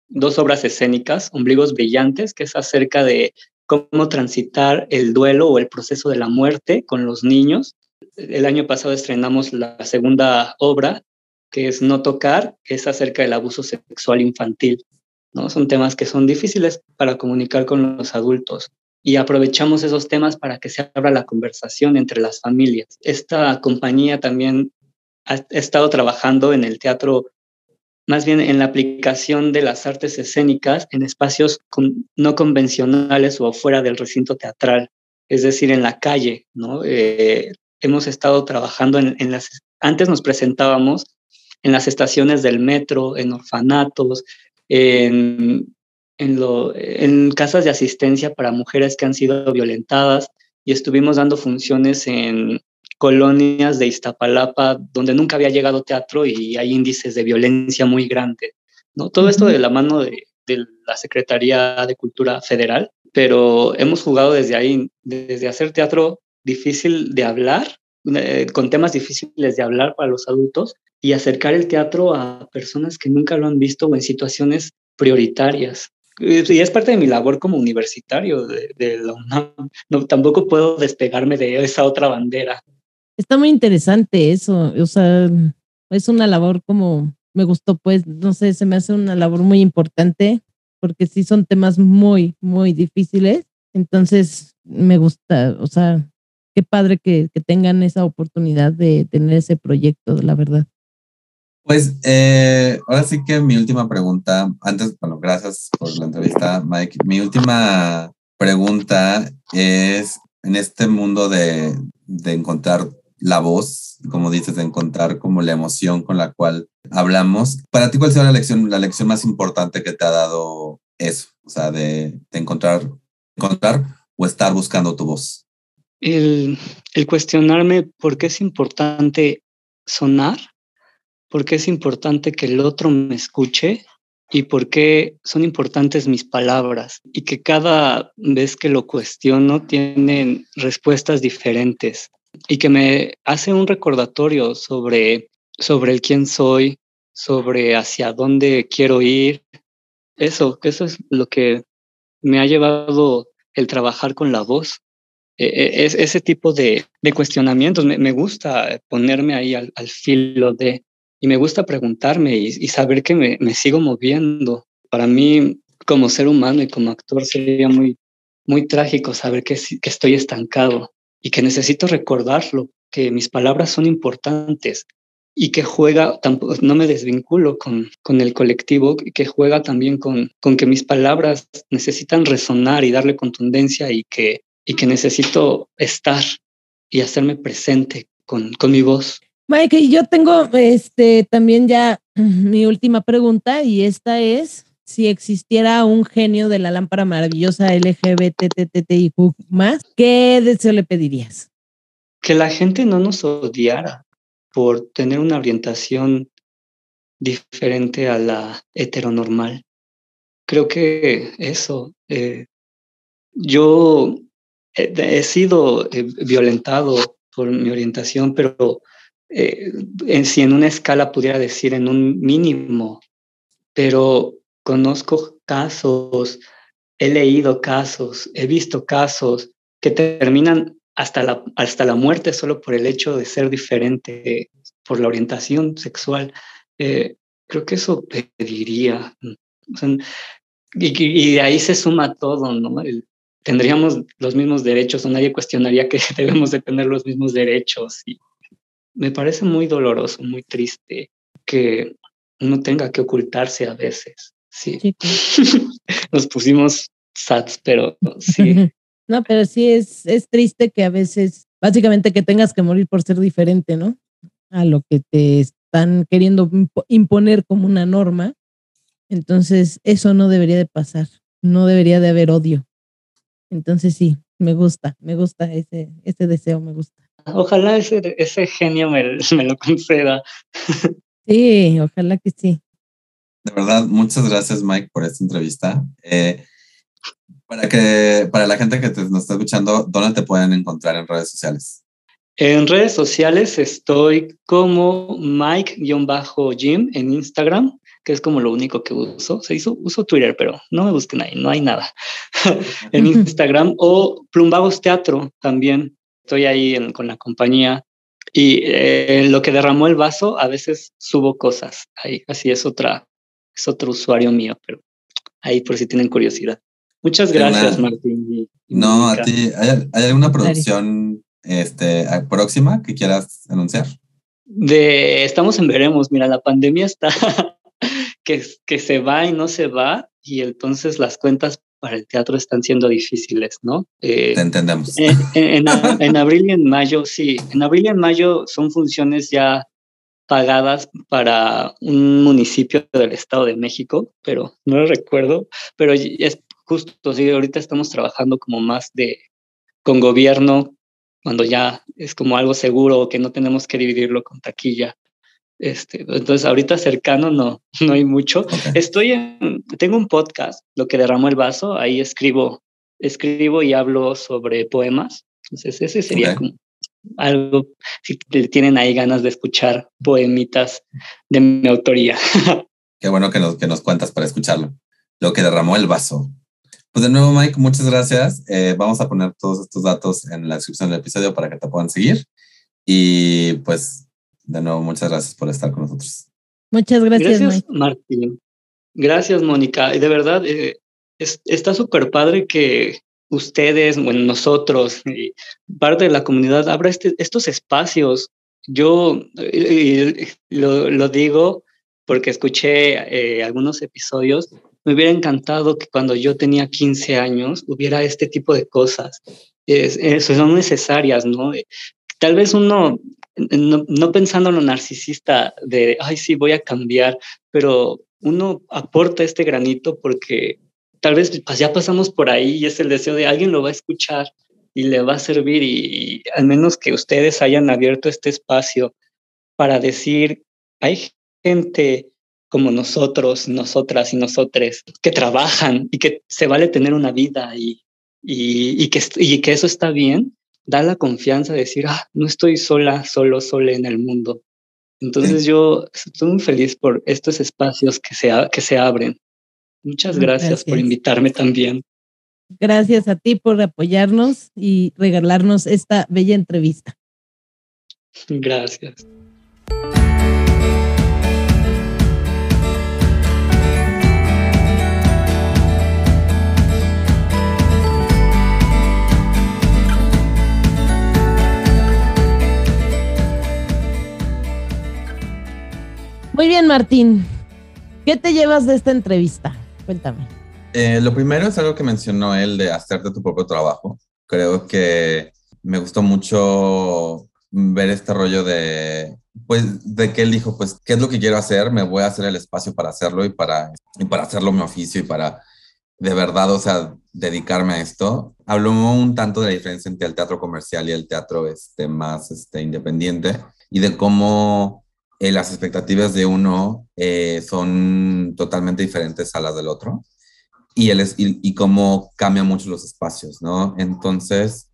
dos obras escénicas, Ombligos Brillantes, que es acerca de cómo transitar el duelo o el proceso de la muerte con los niños. El año pasado estrenamos la segunda obra, que es no tocar, es acerca del abuso sexual infantil. ¿no? Son temas que son difíciles para comunicar con los adultos y aprovechamos esos temas para que se abra la conversación entre las familias. Esta compañía también ha estado trabajando en el teatro, más bien en la aplicación de las artes escénicas en espacios no convencionales o fuera del recinto teatral, es decir, en la calle. ¿no? Eh, hemos estado trabajando en, en las... Antes nos presentábamos en las estaciones del metro, en orfanatos, en, en, lo, en casas de asistencia para mujeres que han sido violentadas y estuvimos dando funciones en colonias de Iztapalapa donde nunca había llegado teatro y hay índices de violencia muy grandes. ¿no? Todo esto de la mano de, de la Secretaría de Cultura Federal, pero hemos jugado desde ahí, desde hacer teatro difícil de hablar, eh, con temas difíciles de hablar para los adultos, y acercar el teatro a personas que nunca lo han visto o en situaciones prioritarias. Y es parte de mi labor como universitario de, la UNAM. No, tampoco puedo despegarme de esa otra bandera. Está muy interesante eso. O sea, es una labor como me gustó, pues, no sé, se me hace una labor muy importante porque sí son temas muy, muy difíciles. Entonces, me gusta, o sea, qué padre que, que tengan esa oportunidad de tener ese proyecto, la verdad. Pues eh, ahora sí que mi última pregunta, antes, bueno, gracias por la entrevista, Mike. Mi última pregunta es, en este mundo de, de encontrar la voz, como dices, de encontrar como la emoción con la cual hablamos. Para ti, ¿cuál será la lección, la lección más importante que te ha dado eso? O sea, de, encontrar, encontrar o estar buscando tu voz. El, el cuestionarme por qué es importante sonar, por qué es importante que el otro me escuche y por qué son importantes mis palabras y que cada vez que lo cuestiono tienen respuestas diferentes y que me hace un recordatorio sobre, sobre el quién soy, sobre hacia dónde quiero ir. Eso, eso es lo que me ha llevado el trabajar con la voz. E, e, es, ese tipo de, de cuestionamientos, me, me, gusta ponerme ahí al, filo de, y me gusta preguntarme y, y saber que me, me, sigo moviendo. Para mí, como ser humano y como actor, sería muy, muy trágico saber que, que estoy estancado y que necesito recordarlo, que mis palabras son importantes y que juega, no me desvinculo con, con el colectivo, que juega también con, con que mis palabras necesitan resonar y darle contundencia y que, y que necesito estar y hacerme presente con, con mi voz. Mike, yo tengo este también ya mi última pregunta y esta es si existiera un genio de la lámpara maravillosa LGBTTTIQ más, ¿qué deseo le pedirías? Que la gente no nos odiara por tener una orientación diferente a la heteronormal. Creo que eso, eh, yo he, sido eh, violentado por mi orientación, pero eh, si en una escala pudiera decir en un mínimo, pero conozco casos, he leído casos, he visto casos que terminan hasta la, hasta la muerte solo por el hecho de ser diferente, por la orientación sexual. Eh, creo que eso pediría. y, de ahí se suma todo, ¿no? Tendríamos los mismos derechos o nadie cuestionaría que debemos de tener los mismos derechos. Y me parece muy doloroso, muy triste que uno tenga que ocultarse a veces. Sí. Nos pusimos sats, pero sí. no, pero sí es, es triste que a veces, básicamente que tengas que morir por ser diferente, ¿no? A lo que te están queriendo imponer como una norma. Entonces, eso no debería de pasar. No debería de haber odio. Entonces, sí, me gusta, me gusta ese, ese deseo, me gusta. Ojalá ese, ese genio me, me lo conceda. Sí, ojalá que sí. De verdad, muchas gracias Mike por esta entrevista. Eh, para, que, para la gente que te, nos está escuchando, ¿dónde te pueden encontrar en redes sociales? En redes sociales estoy como Mike-Jim en Instagram, que es como lo único que uso. Se hizo, uso Twitter, pero no me busquen ahí, no hay nada. en Instagram o Plumbagos Teatro también. Estoy ahí en, con la compañía y eh, lo que derramó el vaso, a veces subo cosas ahí. Así es otra, es otro usuario mío, pero ahí por si tienen curiosidad. Muchas gracias, Martín. no, a ti. ¿Hay, alguna producción este, próxima que quieras anunciar? De, estamos en veremos. Mira, la pandemia está que, que se va y no se va, y entonces las cuentas para el teatro están siendo difíciles, ¿no? Eh, Te entendemos. En, en, en, abril y en mayo, sí, en abril y en mayo son funciones ya pagadas para un municipio del Estado de México, pero no lo recuerdo, pero es justo, sí, ahorita estamos trabajando como más de con gobierno, cuando ya es como algo seguro que no tenemos que dividirlo con taquilla. Este, entonces ahorita cercano no, no hay mucho. Okay. Estoy en, tengo un podcast, lo que derramó el vaso, ahí escribo, escribo y hablo sobre poemas. Entonces ese sería okay. como algo, si tienen ahí ganas de escuchar poemitas de mi autoría. Qué bueno que nos, que nos cuentas para escucharlo. Lo que derramó el vaso. Pues de nuevo, Mike, muchas gracias. Eh, vamos a poner todos estos datos en la descripción del episodio para que te puedan seguir. Y pues, de nuevo, muchas gracias por estar con nosotros. Muchas gracias, gracias Mike. Martín. Gracias, Mónica. Y de verdad, eh, es, está súper padre que ustedes, bueno, nosotros, y parte de la comunidad, abra este, estos espacios. Yo eh, lo, lo, digo porque escuché eh, algunos episodios. Me hubiera encantado que cuando yo tenía 15 años hubiera este tipo de cosas. Es, es, son necesarias, ¿no? Tal vez uno no, no pensando en lo narcisista de, ay, sí, voy a cambiar, pero uno aporta este granito porque tal vez pues, ya pasamos por ahí y es el deseo de alguien lo va a escuchar y le va a servir y, al menos que ustedes hayan abierto este espacio para decir, hay gente como nosotros, nosotras y nosotres que trabajan y que se vale tener una vida y, y, que, y que eso está bien, da la confianza de decir, ah, no estoy sola, solo, sola en el mundo. Entonces yo estoy muy feliz por estos espacios que se, que se abren. Muchas gracias, por invitarme también. Gracias a ti por apoyarnos y regalarnos esta bella entrevista. Gracias. Muy bien, Martín. ¿Qué te llevas de esta entrevista? Cuéntame. Eh, lo primero es algo que mencionó él de hacerte tu propio trabajo. Creo que me gustó mucho ver este rollo de, pues, de que él dijo, pues, ¿qué es lo que quiero hacer? Me voy a hacer el espacio para hacerlo y para, y para hacerlo mi oficio y para, de verdad, o sea, dedicarme a esto. Habló un tanto de la diferencia entre el teatro comercial y el teatro este, más este, independiente y de cómo eh, las expectativas de uno eh, son totalmente diferentes a las del otro y, el, y, y, cómo cambian mucho los espacios, ¿no? Entonces,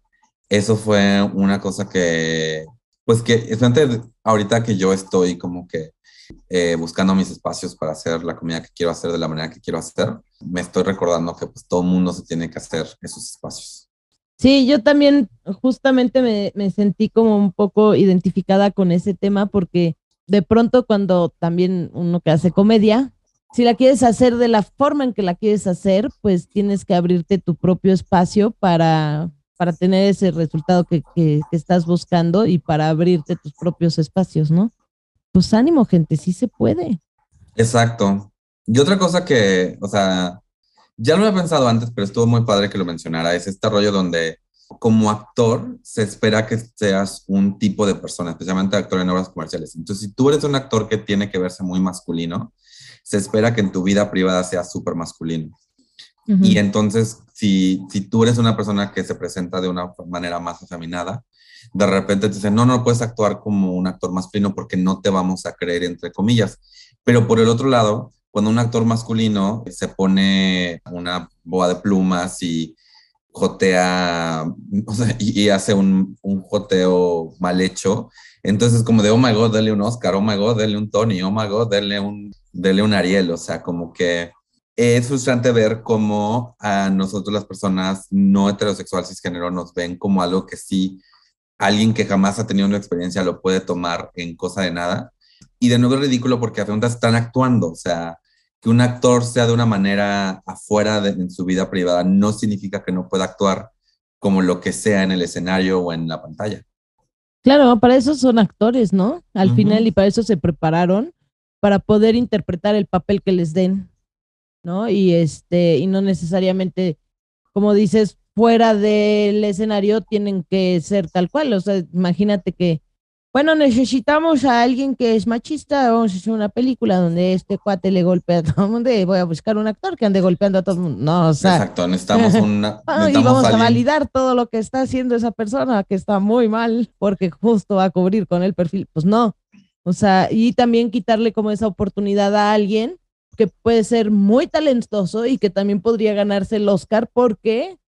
eso fue una cosa que, pues que, especialmente ahorita que yo estoy como que eh, buscando mis espacios para hacer la comida que quiero hacer de la manera que quiero hacer, me estoy recordando que pues todo mundo se tiene que hacer esos espacios. Sí, yo también justamente me, me sentí como un poco identificada con ese tema porque de pronto cuando también uno que hace comedia, si la quieres hacer de la forma en que la quieres hacer, pues tienes que abrirte tu propio espacio para, para tener ese resultado que, que, estás buscando y para abrirte tus propios espacios, ¿no? Pues ánimo, gente, sí se puede. Exacto. Y otra cosa que, o sea, ya lo había pensado antes, pero estuvo muy padre que lo mencionara, es este rollo donde como actor se espera que seas un tipo de persona, especialmente actor en obras comerciales. Entonces, si tú eres un actor que tiene que verse muy masculino, se espera que en tu vida privada sea súper masculino. Y entonces, si, si tú eres una persona que se presenta de una manera más afeminada, de repente te dicen, no, no puedes actuar como un actor masculino porque no te vamos a creer, entre comillas. Pero por el otro lado, cuando un actor masculino se pone una boa de plumas y jotea y, hace un, un, joteo mal hecho. Entonces, como de, oh my god, dale un Oscar, oh my god, dale un Tony, oh my god, dale un, dale un Ariel. O sea, como que es frustrante ver cómo a nosotros, las personas no heterosexuales cisgénero, nos ven como algo que sí, alguien que jamás ha tenido una experiencia lo puede tomar en cosa de nada. Y de nuevo es ridículo porque a preguntas están actuando, o sea, que un actor sea de una manera afuera de en su vida privada no significa que no pueda actuar como lo que sea en el escenario o en la pantalla. Claro, para eso son actores, ¿no? Al final y para eso se prepararon para poder interpretar el papel que les den, ¿no? Y este y no necesariamente como dices fuera del escenario tienen que ser tal cual, o sea, imagínate que bueno, necesitamos a alguien que es machista, vamos a hacer una película donde este cuate le golpea a todo el mundo y voy a buscar un actor que ande golpeando a todo el mundo. No, o sea, Exacto, necesitamos una... y vamos a, validar todo lo que está haciendo esa persona, que está muy mal, porque justo va a cubrir con el perfil. Pues no, o sea, y también quitarle como esa oportunidad a alguien que puede ser muy talentoso y que también podría ganarse el Oscar porque,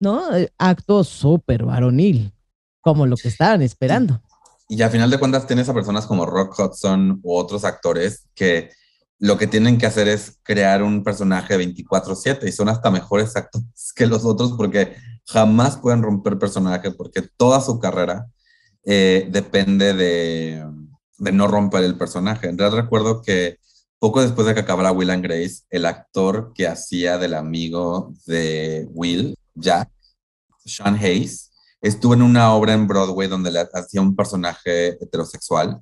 ¿no? Eh, acto súper varonil, como lo que estaban esperando. Y a final de cuentas tienes a personas como Rock Hudson u otros actores que lo que tienen que hacer es crear un personaje 24/7 y son hasta mejores actores que los otros porque jamás pueden romper personaje porque toda su carrera eh, depende de, no romper el personaje. En realidad recuerdo que poco después de que acabara Will and Grace, el actor que hacía del amigo de Will, Jack, Sean Hayes, estuvo en una obra en Broadway donde le hacía un personaje heterosexual.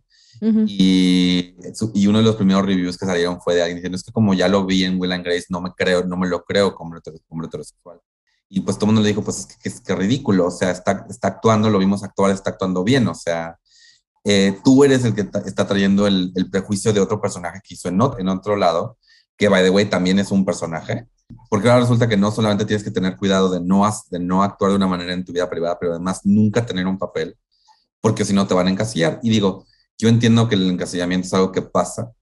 y, y, uno de los primeros reviews que salieron fue de alguien diciendo, es que como ya lo vi en Will and Grace, no me creo, no me lo creo como, heterosexual. Y pues todo el mundo le dijo, pues es que es ridículo, o sea, está, está actuando, lo vimos actuar, está actuando bien, o sea, eh, tú eres el que está trayendo el, prejuicio de otro personaje que hizo en, en otro lado, que by the way también es un personaje, porque ahora resulta que no solamente tienes que tener cuidado de no, de no actuar de una manera en tu vida privada, pero además nunca tener un papel, porque si no te van a encasillar. Y digo, yo entiendo que el encasillamiento es algo que pasa,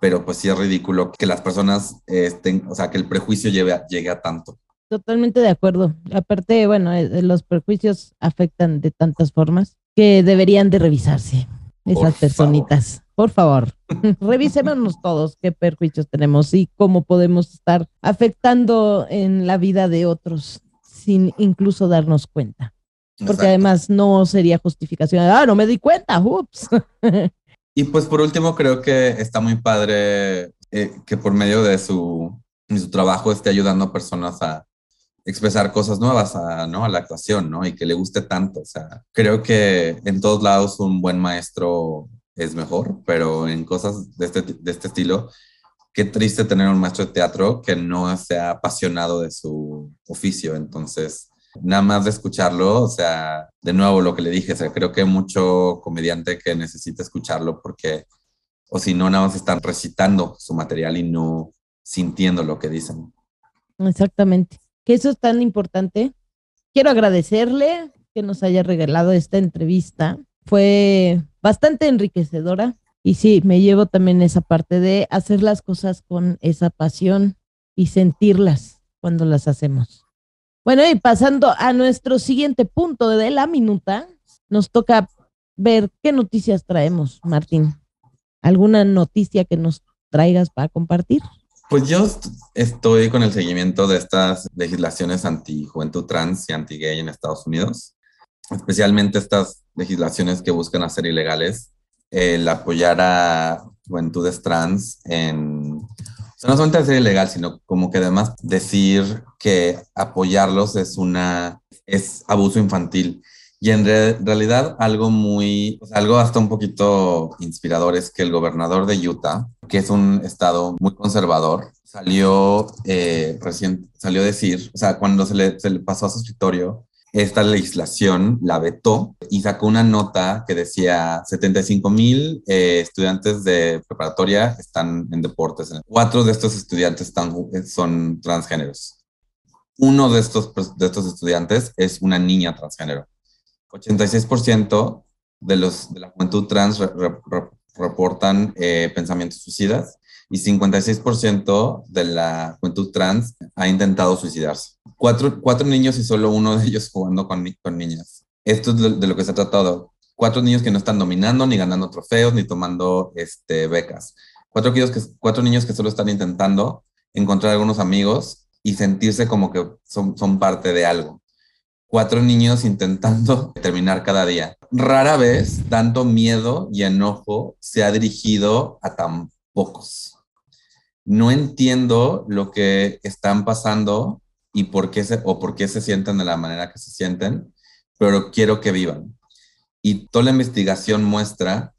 pero pues sí es ridículo que las personas estén, o sea, que el prejuicio lleve llegue a tanto. Totalmente de acuerdo. Aparte, bueno, eh, los prejuicios afectan de tantas formas que deberían de revisarse esas personitas. Por favor, revisémonos todos qué perjuicios tenemos y cómo podemos estar afectando en la vida de otros sin incluso darnos cuenta. Porque además no sería justificación. Ah, no me di cuenta, ups. y pues por último, creo que está muy padre eh, que por medio de su, de su trabajo esté ayudando a personas a, expresar cosas nuevas a, ¿no? a la actuación, ¿no? Y que le guste tanto. O sea, creo que en todos lados un buen maestro es mejor, pero en cosas de este, de este estilo, qué triste tener un maestro de teatro que no sea apasionado de su oficio. Entonces, nada más de escucharlo, o sea, de nuevo lo que le dije, o sea, creo que hay mucho comediante que necesita escucharlo porque, o si no, nada más están recitando su material y no sintiendo lo que dicen. Exactamente que eso es tan importante. Quiero agradecerle que nos haya regalado esta entrevista. Fue bastante enriquecedora y sí, me llevo también esa parte de hacer las cosas con esa pasión y sentirlas cuando las hacemos. Bueno, y pasando a nuestro siguiente punto de la minuta, nos toca ver qué noticias traemos, Martín. ¿Alguna noticia que nos traigas para compartir? Pues yo estoy con el seguimiento de estas legislaciones anti-juventud trans y anti-gay en Estados Unidos, especialmente estas legislaciones que buscan hacer ilegales el apoyar a juventudes trans en, o sea, no solamente hacer ilegal, sino como que además decir que apoyarlos es una, es abuso infantil. Y en realidad algo muy, algo hasta un poquito inspirador es que el gobernador de Utah, que es un estado muy conservador, salió eh, recién, salió a decir, o sea, cuando se le, se le pasó a su escritorio, esta legislación la vetó y sacó una nota que decía 75 mil eh, estudiantes de preparatoria están en deportes. Cuatro de estos estudiantes están, son transgéneros. Uno de estos, de estos estudiantes es una niña transgénero. 86% de, los, de la juventud trans reportan eh, pensamientos suicidas y 56% de la juventud trans ha intentado suicidarse. Cuatro, cuatro, niños y solo uno de ellos jugando con, con niñas. Esto es de, lo que se ha tratado. Cuatro niños que no están dominando, ni ganando trofeos, ni tomando este, becas. Cuatro, que, cuatro niños que solo están intentando encontrar algunos amigos y sentirse como que son, son parte de algo cuatro niños intentando terminar cada día. Rara vez tanto miedo y enojo se ha dirigido a tan pocos. No entiendo lo que están pasando y por qué se, o por qué se sienten de la manera que se sienten, pero quiero que vivan. Y toda la investigación muestra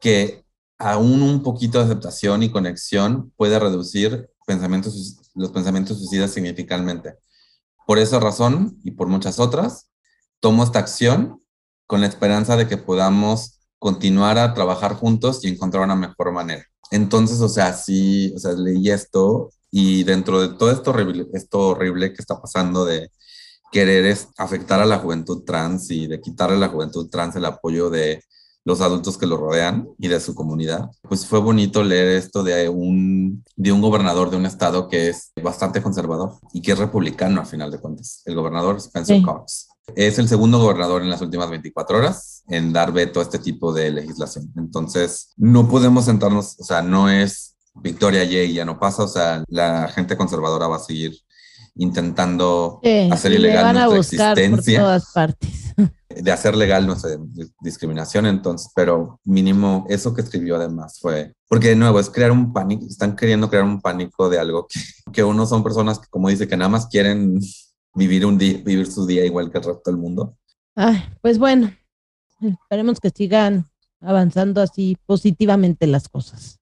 que aún un poquito de aceptación y conexión puede reducir pensamientos, los pensamientos suicidas significativamente. Por esa razón y por muchas otras, tomo esta acción con la esperanza de que podamos continuar a trabajar juntos y encontrar una mejor manera. Entonces, o sea, sí, o sea, leí esto y dentro de todo esto horrible, esto horrible que está pasando de querer afectar a la juventud trans y de quitarle a la juventud trans el apoyo de los adultos que lo rodean y de su comunidad. Pues fue bonito leer esto de un, de un gobernador de un estado que es bastante conservador y que es republicano a final de cuentas. El gobernador Spencer Cox. Es el segundo gobernador en las últimas 24 horas en dar veto a este tipo de legislación. Entonces, no podemos sentarnos, o sea, no es Victoria y ya no pasa, o sea, la gente conservadora va a seguir intentando hacer ilegal nuestra existencia. Por todas partes. de hacer legal nuestra discriminación, entonces, pero mínimo eso que escribió además fue, porque de nuevo es crear un pánico, están queriendo crear un pánico de algo que, que uno son personas que, como dice, que nada más quieren vivir un día, vivir su día igual que el resto del mundo. Ay, pues bueno, esperemos que sigan avanzando así positivamente las cosas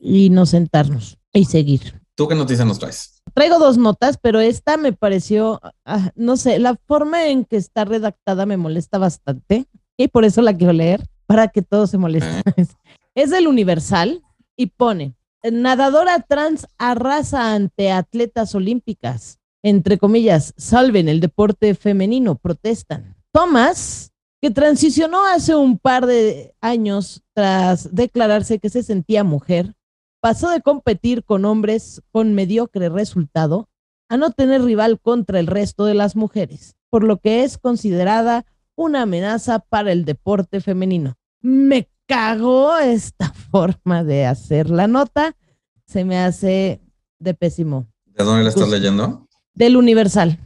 y no sentarnos y seguir. ¿Tú qué noticias nos traes? Traigo dos notas, pero esta me pareció, ah, no sé, la forma en que está redactada me molesta bastante. y por eso la quiero leer, para que todos se molesten. Es del Universal y pone, nadadora trans arrasa ante atletas olímpicas. Entre comillas, salven el deporte femenino, protestan. Thomas, que transicionó hace un par de años tras declararse que se sentía mujer, pasó de competir con hombres con mediocre resultado a no tener rival contra el resto de las mujeres, por lo que es considerada una amenaza para el deporte femenino. Me cagó esta forma de hacer la nota se me hace de pésimo. ¿De dónde la estás leyendo? Del Universal.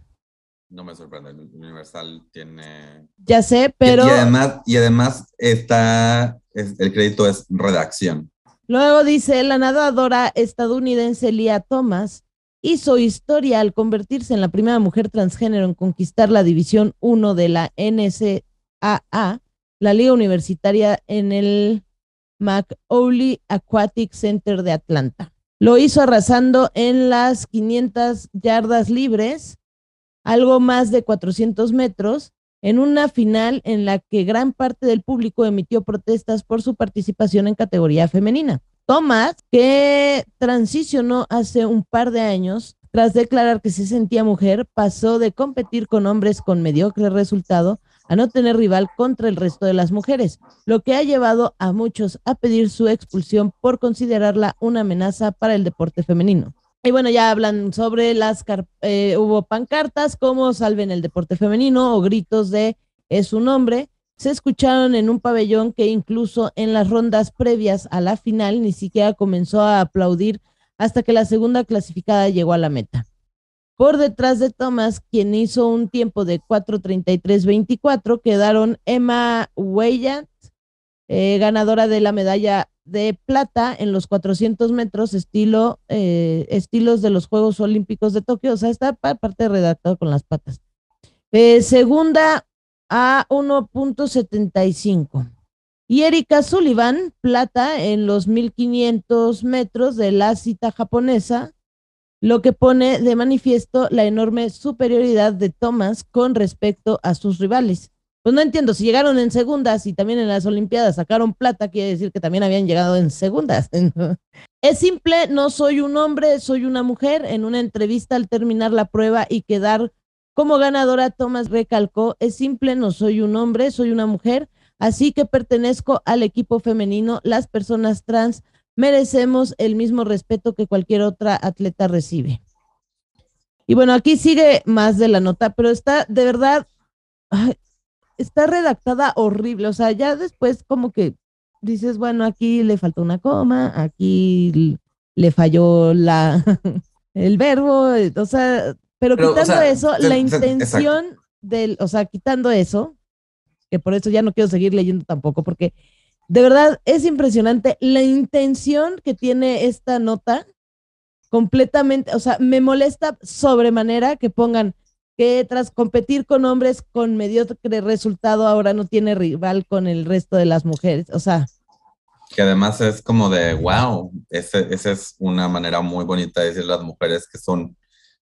No me sorprende, el Universal tiene... Ya sé, pero... Y, además, y además está, el crédito es redacción. Luego dice, la nadadora estadounidense Lia Thomas hizo historia al convertirse en la primera mujer transgénero en conquistar la División 1 de la NCAA, la liga universitaria en el McAuley Aquatic Center de Atlanta. Lo hizo arrasando en las 500 yardas libres, algo más de 400 metros, en una final en la que gran parte del público emitió protestas por su participación en categoría femenina. Thomas, que transicionó hace un par de años, tras declarar que se sentía mujer, pasó de competir con hombres con mediocre resultado a no tener rival contra el resto de las mujeres, lo que ha llevado a muchos a pedir su expulsión por considerarla una amenaza para el deporte femenino. Y bueno, ya hablan sobre las, eh, hubo pancartas como salven el deporte femenino o gritos de es un hombre. Se escucharon en un pabellón que incluso en las rondas previas a la final ni siquiera comenzó a aplaudir hasta que la segunda clasificada llegó a la meta. Por detrás de Thomas, quien hizo un tiempo de 4.33.24, quedaron Emma Weyant, eh, ganadora de la medalla de plata en los 400 metros, estilo, eh, estilos de los Juegos Olímpicos de Tokio. O sea, está parte redactado con las patas. Eh, segunda a 1.75. Y Erika Sullivan, plata en los 1500 metros de la cita japonesa, lo que pone de manifiesto la enorme superioridad de Thomas con respecto a sus rivales. Pues no entiendo, si llegaron en segundas y también en las Olimpiadas sacaron plata, quiere decir que también habían llegado en segundas. es simple, no soy un hombre, soy una mujer. En una entrevista al terminar la prueba y quedar como ganadora, Thomas recalcó, es simple, no soy un hombre, soy una mujer, así que pertenezco al equipo femenino. Las personas trans merecemos el mismo respeto que cualquier otra atleta recibe. Y bueno, aquí sigue más de la nota, pero está de verdad, está redactada horrible. O sea, ya después como que dices, bueno, aquí le faltó una coma, aquí le falló la el verbo, o sea, pero, quitando eso, la intención del, o sea, quitando eso, que por eso ya no quiero seguir leyendo tampoco, porque de verdad es impresionante la intención que tiene esta nota completamente, o sea, me molesta sobremanera que pongan que tras competir con hombres con mediocre resultado ahora no tiene rival con el resto de las mujeres, o sea. Que además es como de, wow, esa es una manera muy bonita de decir las mujeres que son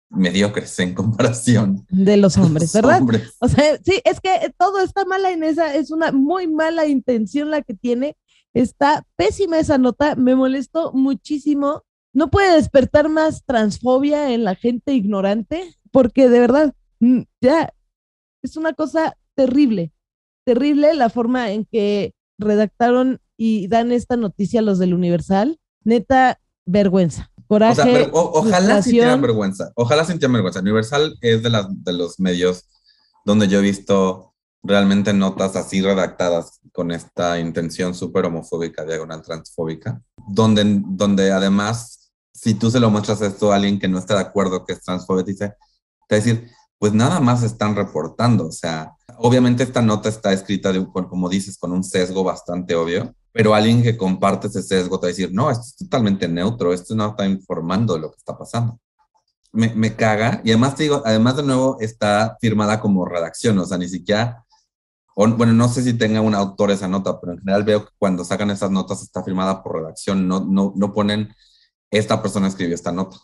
mediocres en comparación de los hombres, ¿verdad? O sea, sí, es que todo está mala en esa, es una muy mala intención la que tiene, está pésima esa nota, me molestó muchísimo, no puede despertar más transfobia en la gente ignorante, porque de verdad, ya, es una cosa terrible, terrible la forma en que redactaron y dan esta noticia los del Universal, neta, vergüenza ojalá sintieran vergüenza. Ojalá sintieran vergüenza. Universal es de, las, de los medios donde yo he visto realmente notas así redactadas con esta intención súper homofóbica, diagonal transfóbica, donde, donde además, si tú se lo muestras esto a alguien que no está de acuerdo que es transfóbico, dice, te va a decir, pues nada más están reportando, o sea, obviamente esta nota está escrita, de, como dices, con un sesgo bastante obvio, pero alguien que comparte ese sesgo te va a decir, no, esto es totalmente neutro, esto no está informando de lo que está pasando. Me, me caga, y además te digo, además de nuevo está firmada como redacción, o sea, ni siquiera, bueno, no sé si tenga un autor esa nota, pero en general veo que cuando sacan esas notas está firmada por redacción, no, no, no ponen, esta persona escribió esta nota.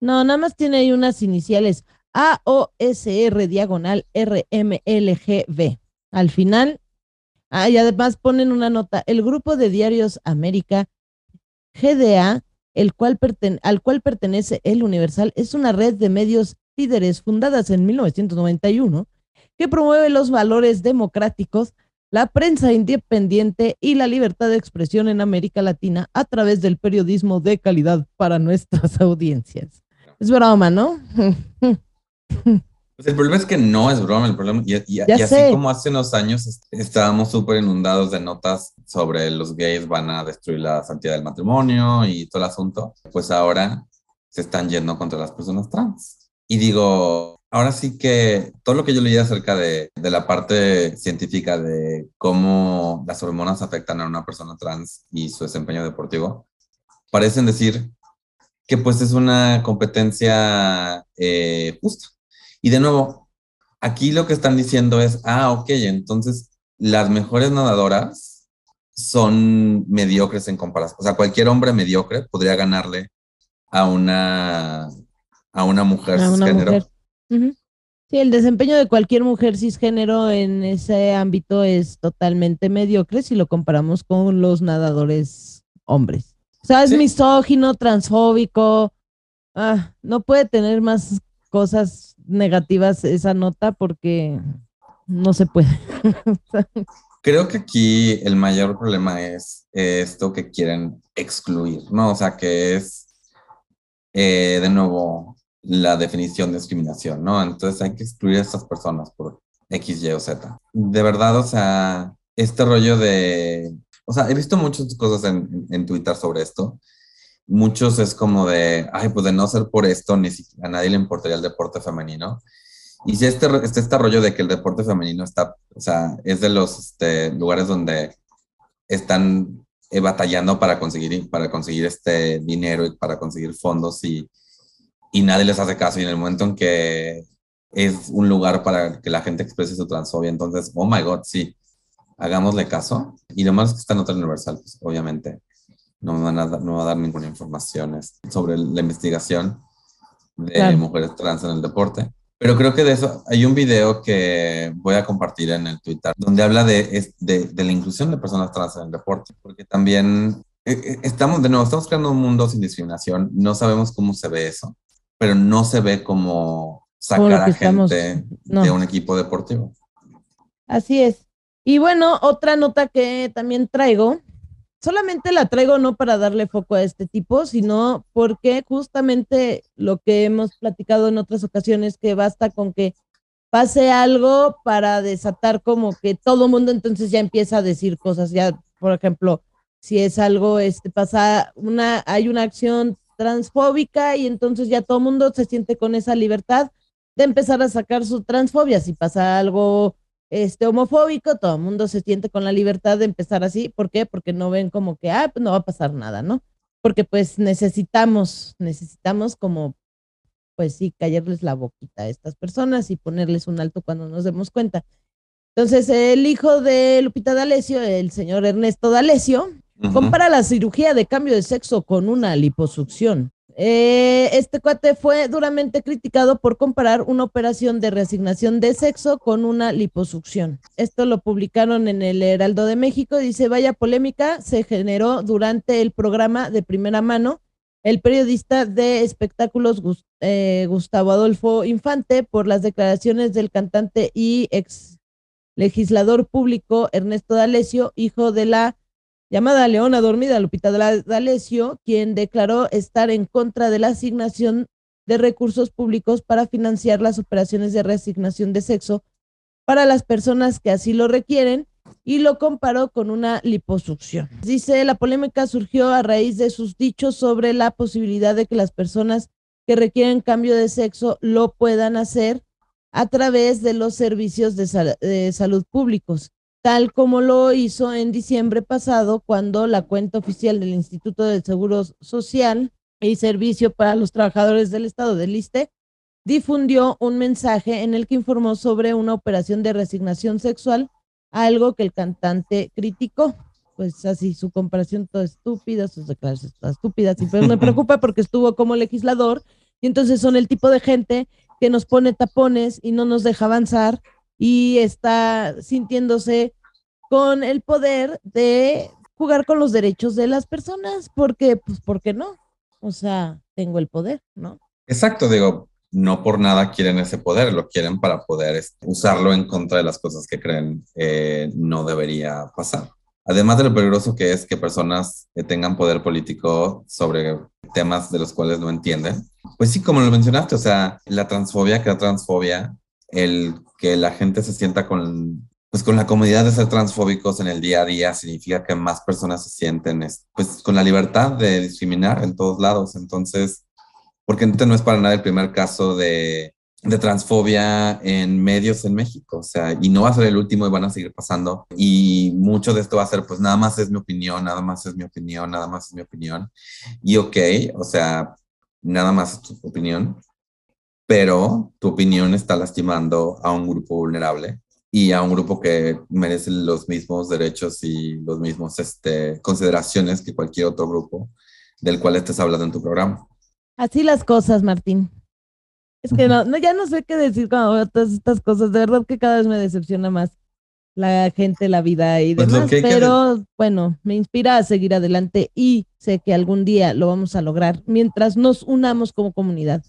No, nada más tiene ahí unas iniciales, A-O-S-R diagonal R-M-L-G-B. Al final Ah, y además ponen una nota, el grupo de diarios América, GDA, el cual al cual pertenece El Universal, es una red de medios líderes fundadas en 1991 que promueve los valores democráticos, la prensa independiente y la libertad de expresión en América Latina a través del periodismo de calidad para nuestras audiencias. Es broma, ¿no? Pues el problema es que no es broma, el problema, y, así como hace unos años estábamos súper inundados de notas sobre los gays van a destruir la santidad del matrimonio y todo el asunto, pues ahora se están yendo contra las personas trans. Y digo, ahora sí que todo lo que yo leí acerca de, de la parte científica de cómo las hormonas afectan a una persona trans y su desempeño deportivo, parecen decir que pues es una competencia eh, justa y de nuevo, aquí lo que están diciendo es, ah, ok, entonces las mejores nadadoras son mediocres en comparación. O sea, cualquier hombre mediocre podría ganarle a una, a una mujer cisgénero. Sí, el desempeño de cualquier mujer cisgénero en ese ámbito es totalmente mediocre si lo comparamos con los nadadores hombres. O sea, es misógino, transfóbico, ah, no puede tener más cosas negativas esa nota porque no se puede. Creo que aquí el mayor problema es esto que quieren excluir, ¿no? O sea, que es, eh, de nuevo, la definición de discriminación, ¿no? Entonces hay que excluir a estas personas por X, Y o Z. De verdad, o sea, este rollo de... O sea, he visto muchas cosas en Twitter sobre esto muchos es como de, ay, pues de no ser por esto, ni siquiera a nadie le importaría el deporte femenino. Y si este, este, este rollo de que el deporte femenino está, o sea, es de los este, lugares donde están eh, batallando para conseguir, para conseguir este dinero y para conseguir fondos y, y nadie les hace caso. Y en el momento en que es un lugar para que la gente exprese su transfobia, entonces, oh my God, sí, hagámosle caso. Y lo más es que está en otra universal, pues, obviamente no me van a, no va a dar ninguna información sobre la investigación de mujeres trans en el deporte. Pero creo que de eso hay un video que voy a compartir en el Twitter donde habla de, de, de la inclusión de personas trans en el deporte, porque también eh, eh, estamos, de nuevo, estamos creando un mundo sin discriminación, no sabemos cómo se ve eso, pero no se ve como sacar a gente de un equipo deportivo. Así es. Y bueno, otra nota que también traigo solamente la traigo no para darle foco a este tipo, sino porque justamente lo que hemos platicado en otras ocasiones, que basta con que pase algo para desatar como que todo mundo entonces ya empieza a decir cosas, ya, por ejemplo, si es algo, este, pasa una, hay una acción transfóbica y entonces ya todo mundo se siente con esa libertad de empezar a sacar su transfobia. Si pasa algo este, homofóbico, todo el mundo se siente con la libertad de empezar así. ¿Por qué? Porque no ven como que, ah, pues no va a pasar nada, ¿no? Porque pues necesitamos, necesitamos como, pues sí, callarles la boquita a estas personas y ponerles un alto cuando nos demos cuenta. Entonces, el hijo de Lupita D'Alessio, el señor Ernesto D'Alessio, compara la cirugía de cambio de sexo con una liposucción. Eh, este cuate fue duramente criticado por comparar una operación de reasignación de sexo con una liposucción. Esto lo publicaron en el Heraldo de México. Dice, vaya polémica se generó durante el programa de primera mano. El periodista de espectáculos eh, Gustavo Adolfo Infante por las declaraciones del cantante y ex legislador público Ernesto D'Alessio, hijo de la llamada Leona Dormida, Lupita D'Alessio, quien declaró estar en contra de la asignación de recursos públicos para financiar las operaciones de reasignación de sexo para las personas que así lo requieren y lo comparó con una liposucción. Dice, la polémica surgió a raíz de sus dichos sobre la posibilidad de que las personas que requieren cambio de sexo lo puedan hacer a través de los servicios de, de salud públicos tal como lo hizo en diciembre pasado cuando la cuenta oficial del Instituto del Seguro Social y Servicio para los Trabajadores del Estado del ISTE difundió un mensaje en el que informó sobre una operación de resignación sexual, algo que el cantante criticó. Pues así, su comparación toda estúpida, sus declaraciones todas estúpidas, y pero me preocupa porque estuvo como legislador, y entonces son el tipo de gente que nos pone tapones y no nos deja avanzar y está sintiéndose con el poder de jugar con los derechos de las personas, porque, pues, ¿por qué no? O sea, tengo el poder, ¿no? Exacto, digo, no por nada quieren ese poder, lo quieren para poder este, usarlo en contra de las cosas que creen eh, no debería pasar. Además de lo peligroso que es que personas tengan poder político sobre temas de los cuales no entienden. Pues sí, como lo mencionaste, o sea, la transfobia, la transfobia, el que la gente se sienta con, pues con la comodidad de ser transfóbicos en el día a día significa que más personas se sienten pues con la libertad de discriminar en todos lados. Entonces, porque no es para nada el primer caso de, de transfobia en medios en México, o sea, y no va a ser el último y van a seguir pasando. Y mucho de esto va a ser, pues nada más es mi opinión, nada más es mi opinión, nada más es mi opinión. Y ok, o sea, nada más es tu opinión, pero tu opinión está lastimando a un grupo vulnerable y a un grupo que merece los mismos derechos y los mismos este, consideraciones que cualquier otro grupo del cual estés hablando en tu programa. Así las cosas, Martín. Es que no, ya no sé qué decir cuando veo todas estas cosas. De verdad que cada vez me decepciona más la gente, la vida y pues demás. pero bueno, me inspira a seguir adelante y sé que algún día lo vamos a lograr mientras nos unamos como comunidad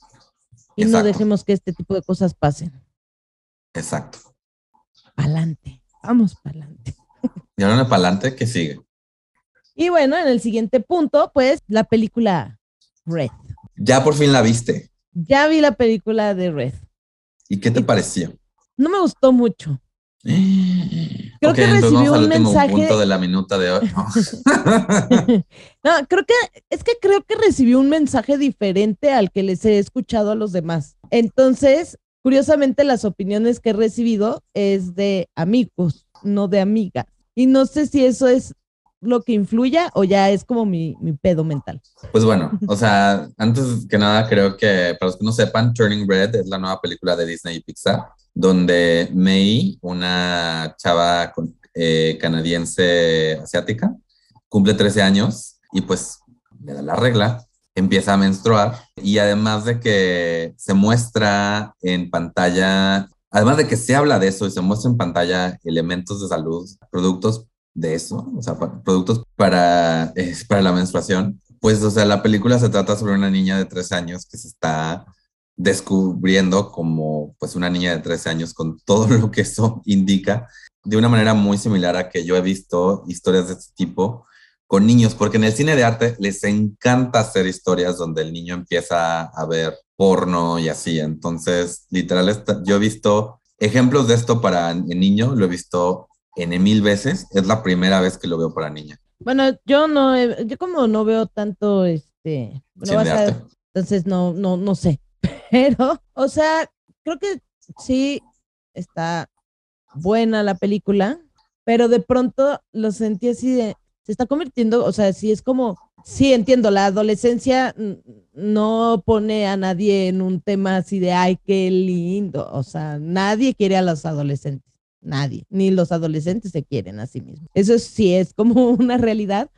y no dejemos que este tipo de cosas pasen. Exacto. Pa'lante. Vamos pa'lante. Y ahora pa'lante, ¿qué sigue? Y bueno, en el siguiente punto, pues la película Red. Ya por fin la viste. Ya vi la película de Red. ¿Y qué te pareció? No me gustó mucho. Creo que recibí un mensaje. punto de la minuta de hoy. No. creo que es que creo que recibí un mensaje diferente al que les he escuchado a los demás. Entonces, curiosamente, las opiniones que he recibido es de amigos, no de amigas. Y no sé si eso es lo que influya o ya es como mi, mi, pedo mental? Pues bueno, o sea, antes que nada creo que para los que no sepan, Turning Red es la nueva película de Disney y Pixar, donde May, una chava eh, canadiense asiática, cumple 13 años y pues le da la regla, empieza a menstruar y además de que se muestra en pantalla Además de que se habla de eso y se muestra en pantalla elementos de salud, productos de eso, o sea, productos para, para la menstruación, pues, o sea, la película se trata sobre una niña de tres años que se está descubriendo como, pues, una niña de 13 años con todo lo que eso indica, de una manera muy similar a que yo he visto historias de este tipo con niños, porque en el cine de arte les encanta hacer historias donde el niño empieza a ver porno y así. Entonces, literal, yo he visto ejemplos de esto para el niño, lo he visto en mil veces, es la primera vez que lo veo para niña. Bueno, yo no, yo como no veo tanto, este, entonces no, no, no sé, pero, o sea, creo que sí está buena la película, pero de pronto lo sentí así de, se está convirtiendo, o sea, sí es como, sí entiendo, la adolescencia no pone a nadie en un tema así de, ay, qué lindo, o sea, nadie quiere a los adolescentes nadie, ni los adolescentes se quieren a sí mismos. Eso sí es como una realidad,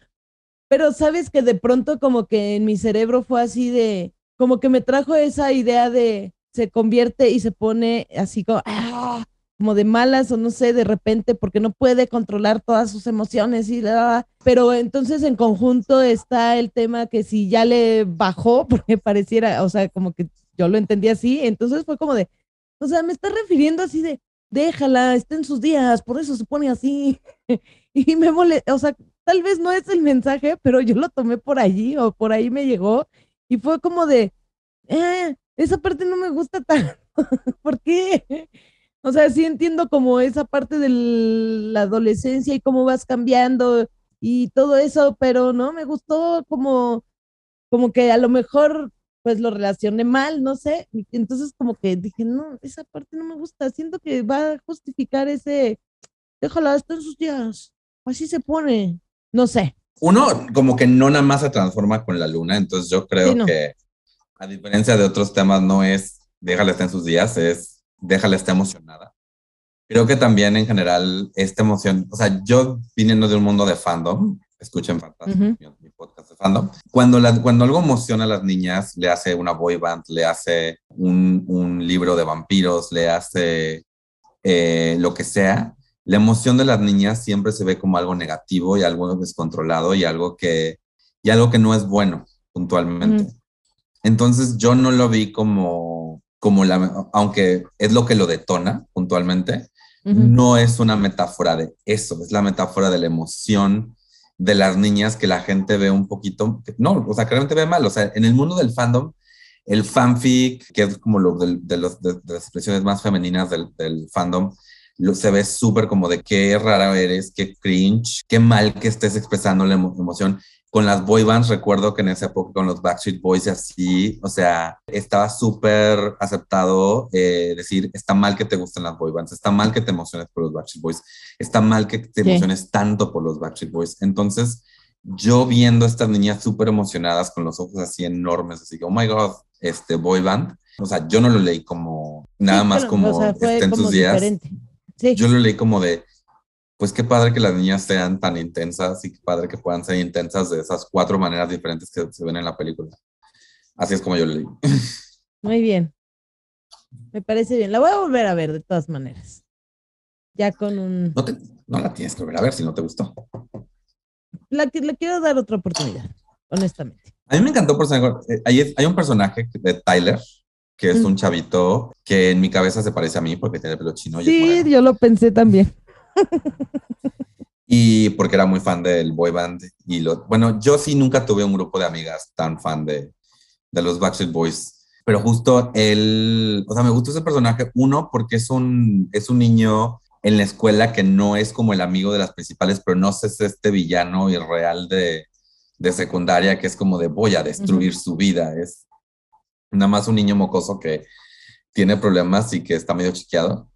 pero sabes que de pronto como que en mi cerebro fue así de, como que me trajo esa idea de, se convierte y se pone así como, ¡ah! como de malas o no sé, de repente, porque no puede controlar todas sus emociones y la, pero entonces en conjunto está el tema que si ya le bajó, porque pareciera, o sea, como que yo lo entendí así, entonces fue como de, o sea, me está refiriendo así de, déjala, está en sus días, por eso se pone así. y me molesta, o sea, tal vez no es el mensaje, pero yo lo tomé por allí o por ahí me llegó y fue como de, eh, esa parte no me gusta tanto. ¿Por qué? O sea, sí entiendo como esa parte de la adolescencia y cómo vas cambiando y todo eso, pero no me gustó como, como que a lo mejor pues lo relacioné mal, no sé. Entonces como que dije, no, esa parte no me gusta. Siento que va a justificar ese, déjala, está en sus días. Así se pone. No sé. Uno como que no nada más se transforma con la luna, entonces yo creo que a diferencia de otros temas no es déjala estar en sus días, es déjala estar emocionada. Creo que también en general esta emoción, o sea, yo viniendo de un mundo de fandom, escuchen fantástico mi, podcast de fandom. Cuando, cuando algo emociona a las niñas, le hace una boy band, le hace un, un libro de vampiros, le hace eh, lo que sea, la emoción de las niñas siempre se ve como algo negativo y algo descontrolado y algo que, y algo que no es bueno puntualmente. Entonces yo no lo vi como, como la, aunque es lo que lo detona puntualmente, no es una metáfora de eso, es la metáfora de la emoción de las niñas que la gente ve un poquito, no, o sea, que realmente ve mal, o sea, en el mundo del fandom, el fanfic, que es como lo de, de, los, de, las expresiones más femeninas del, del fandom, lo, se ve súper como de qué rara eres, qué cringe, qué mal que estés expresando la emoción con las boy bands, recuerdo que en esa época con los Backstreet Boys y así, o sea, estaba súper aceptado eh, decir, está mal que te gusten las boy bands, está mal que te emociones por los Backstreet Boys, está mal que te emociones tanto por los Backstreet Boys. Entonces, yo viendo a estas niñas súper emocionadas con los ojos así enormes, así que, oh my God, este boy band, o sea, yo no lo leí como nada más como está en sus días. Yo lo leí como de, pues qué padre que las niñas sean tan intensas y qué padre que puedan ser intensas de esas cuatro maneras diferentes que se ven en la película. Así es como yo lo leí. Muy bien. Me parece bien. La voy a volver a ver de todas maneras. Ya con un... No, la tienes que volver a ver si no te gustó. La, le quiero dar otra oportunidad, honestamente. A mí me encantó, por eh, hay, hay un personaje de Tyler, que es un chavito que en mi cabeza se parece a mí porque tiene el pelo chino. sí, yo lo pensé también y porque era muy fan del boy band. Y lo, bueno, yo sí nunca tuve un grupo de amigas tan fan de, de los Backstreet Boys. Pero justo él, o sea, me gustó ese personaje, uno, porque es un, es un niño en la escuela que no es como el amigo de las principales, pero no es este villano irreal de, de secundaria que es como de voy a destruir su vida. Es nada más un niño mocoso que tiene problemas y que está medio chiqueado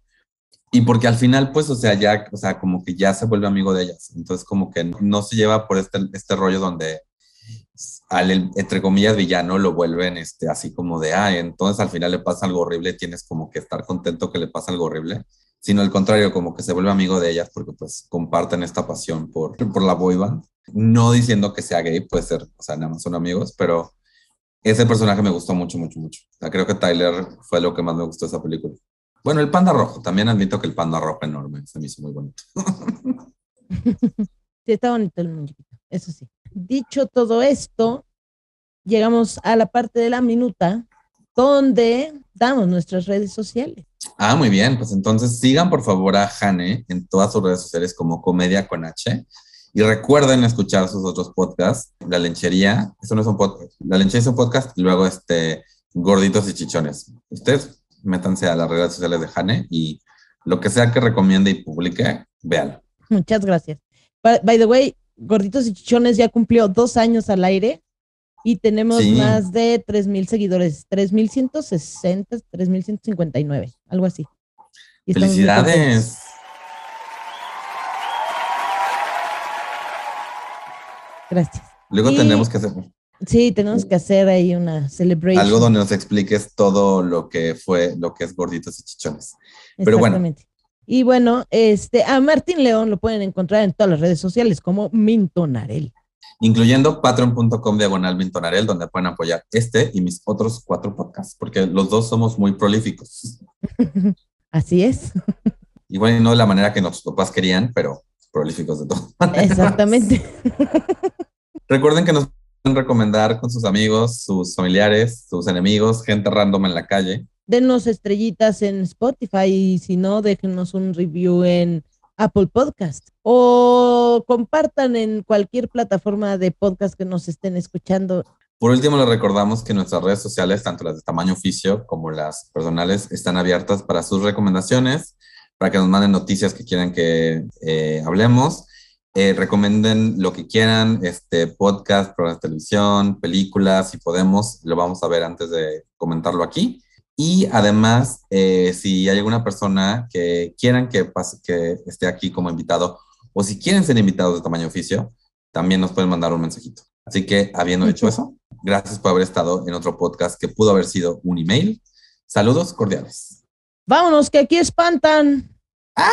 y porque al final, pues, o sea, ya, o sea, como que ya se vuelve amigo de ellas. Entonces, como que no se lleva por este, este rollo donde al, entre comillas, villano lo vuelven este, así como de, ah, entonces al final le pasa algo horrible, tienes como que estar contento que le pasa algo horrible, sino al contrario, como que se vuelve amigo de ellas porque pues comparten esta pasión por, por la boy band. No diciendo que sea gay, puede ser, o sea, nada más son amigos, pero ese personaje me gustó mucho, mucho, mucho. O sea, creo que Tyler fue lo que más me gustó de esa película. Bueno, el panda rojo, también admito que el panda rojo enorme, se me hizo muy bonito. sí, está bonito el muñequito, eso sí. Dicho todo esto, llegamos a la parte de la minuta donde damos nuestras redes sociales. Ah, muy bien, pues entonces sigan por favor a Jane en todas sus redes sociales como Comedia con H. Y recuerden escuchar sus otros podcasts, La Lenchería, eso no es un podcast, La Lenchería es un podcast, y luego este, Gorditos y Chichones. Ustedes métanse a las redes sociales de Jane y lo que sea que recomiende y publique, véanlo. Muchas gracias. By, the way, Gorditos y Chichones ya cumplió dos años al aire y tenemos más de 3.000 seguidores, 3.160, 3.159, algo así. ¡Felicidades! Gracias. Luego tenemos que hacer. Sí, tenemos que hacer ahí una celebración. Algo donde nos expliques todo lo que fue, lo que es gorditos y chichones. Pero bueno. Y bueno, este, a Martín León lo pueden encontrar en todas las redes sociales como Mintonarel. Incluyendo patreon.com diagonal Mintonarel, donde pueden apoyar este y mis otros cuatro podcasts, porque los dos somos muy prolíficos. Así es. Igual no de la manera que nuestros papás querían, pero prolíficos de todo. Exactamente. Recuerden que nos recomendar con sus amigos, sus familiares, sus enemigos, gente random en la calle. Denos estrellitas en Spotify y si no, déjenos un review en Apple Podcast o compartan en cualquier plataforma de podcast que nos estén escuchando. Por último, les recordamos que nuestras redes sociales, tanto las de tamaño oficio como las personales, están abiertas para sus recomendaciones, para que nos manden noticias que quieran que eh, hablemos eh, recomienden lo que quieran, este podcast, programas de televisión, películas, si podemos, lo vamos a ver antes de comentarlo aquí. Y además, eh, si hay alguna persona que quieran que, pase, que esté aquí como invitado, o si quieren ser invitados de tamaño oficio, también nos pueden mandar un mensajito. Así que, habiendo hecho eso, gracias por haber estado en otro podcast que pudo haber sido un email. Saludos cordiales. Vámonos, que aquí espantan. ¡Ah!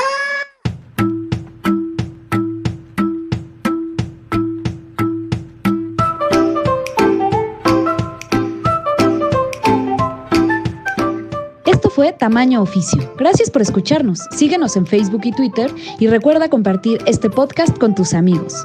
fue fue Tamaño Oficio. Gracias por escucharnos. Síguenos en Facebook y Twitter y recuerda compartir este podcast con tus amigos.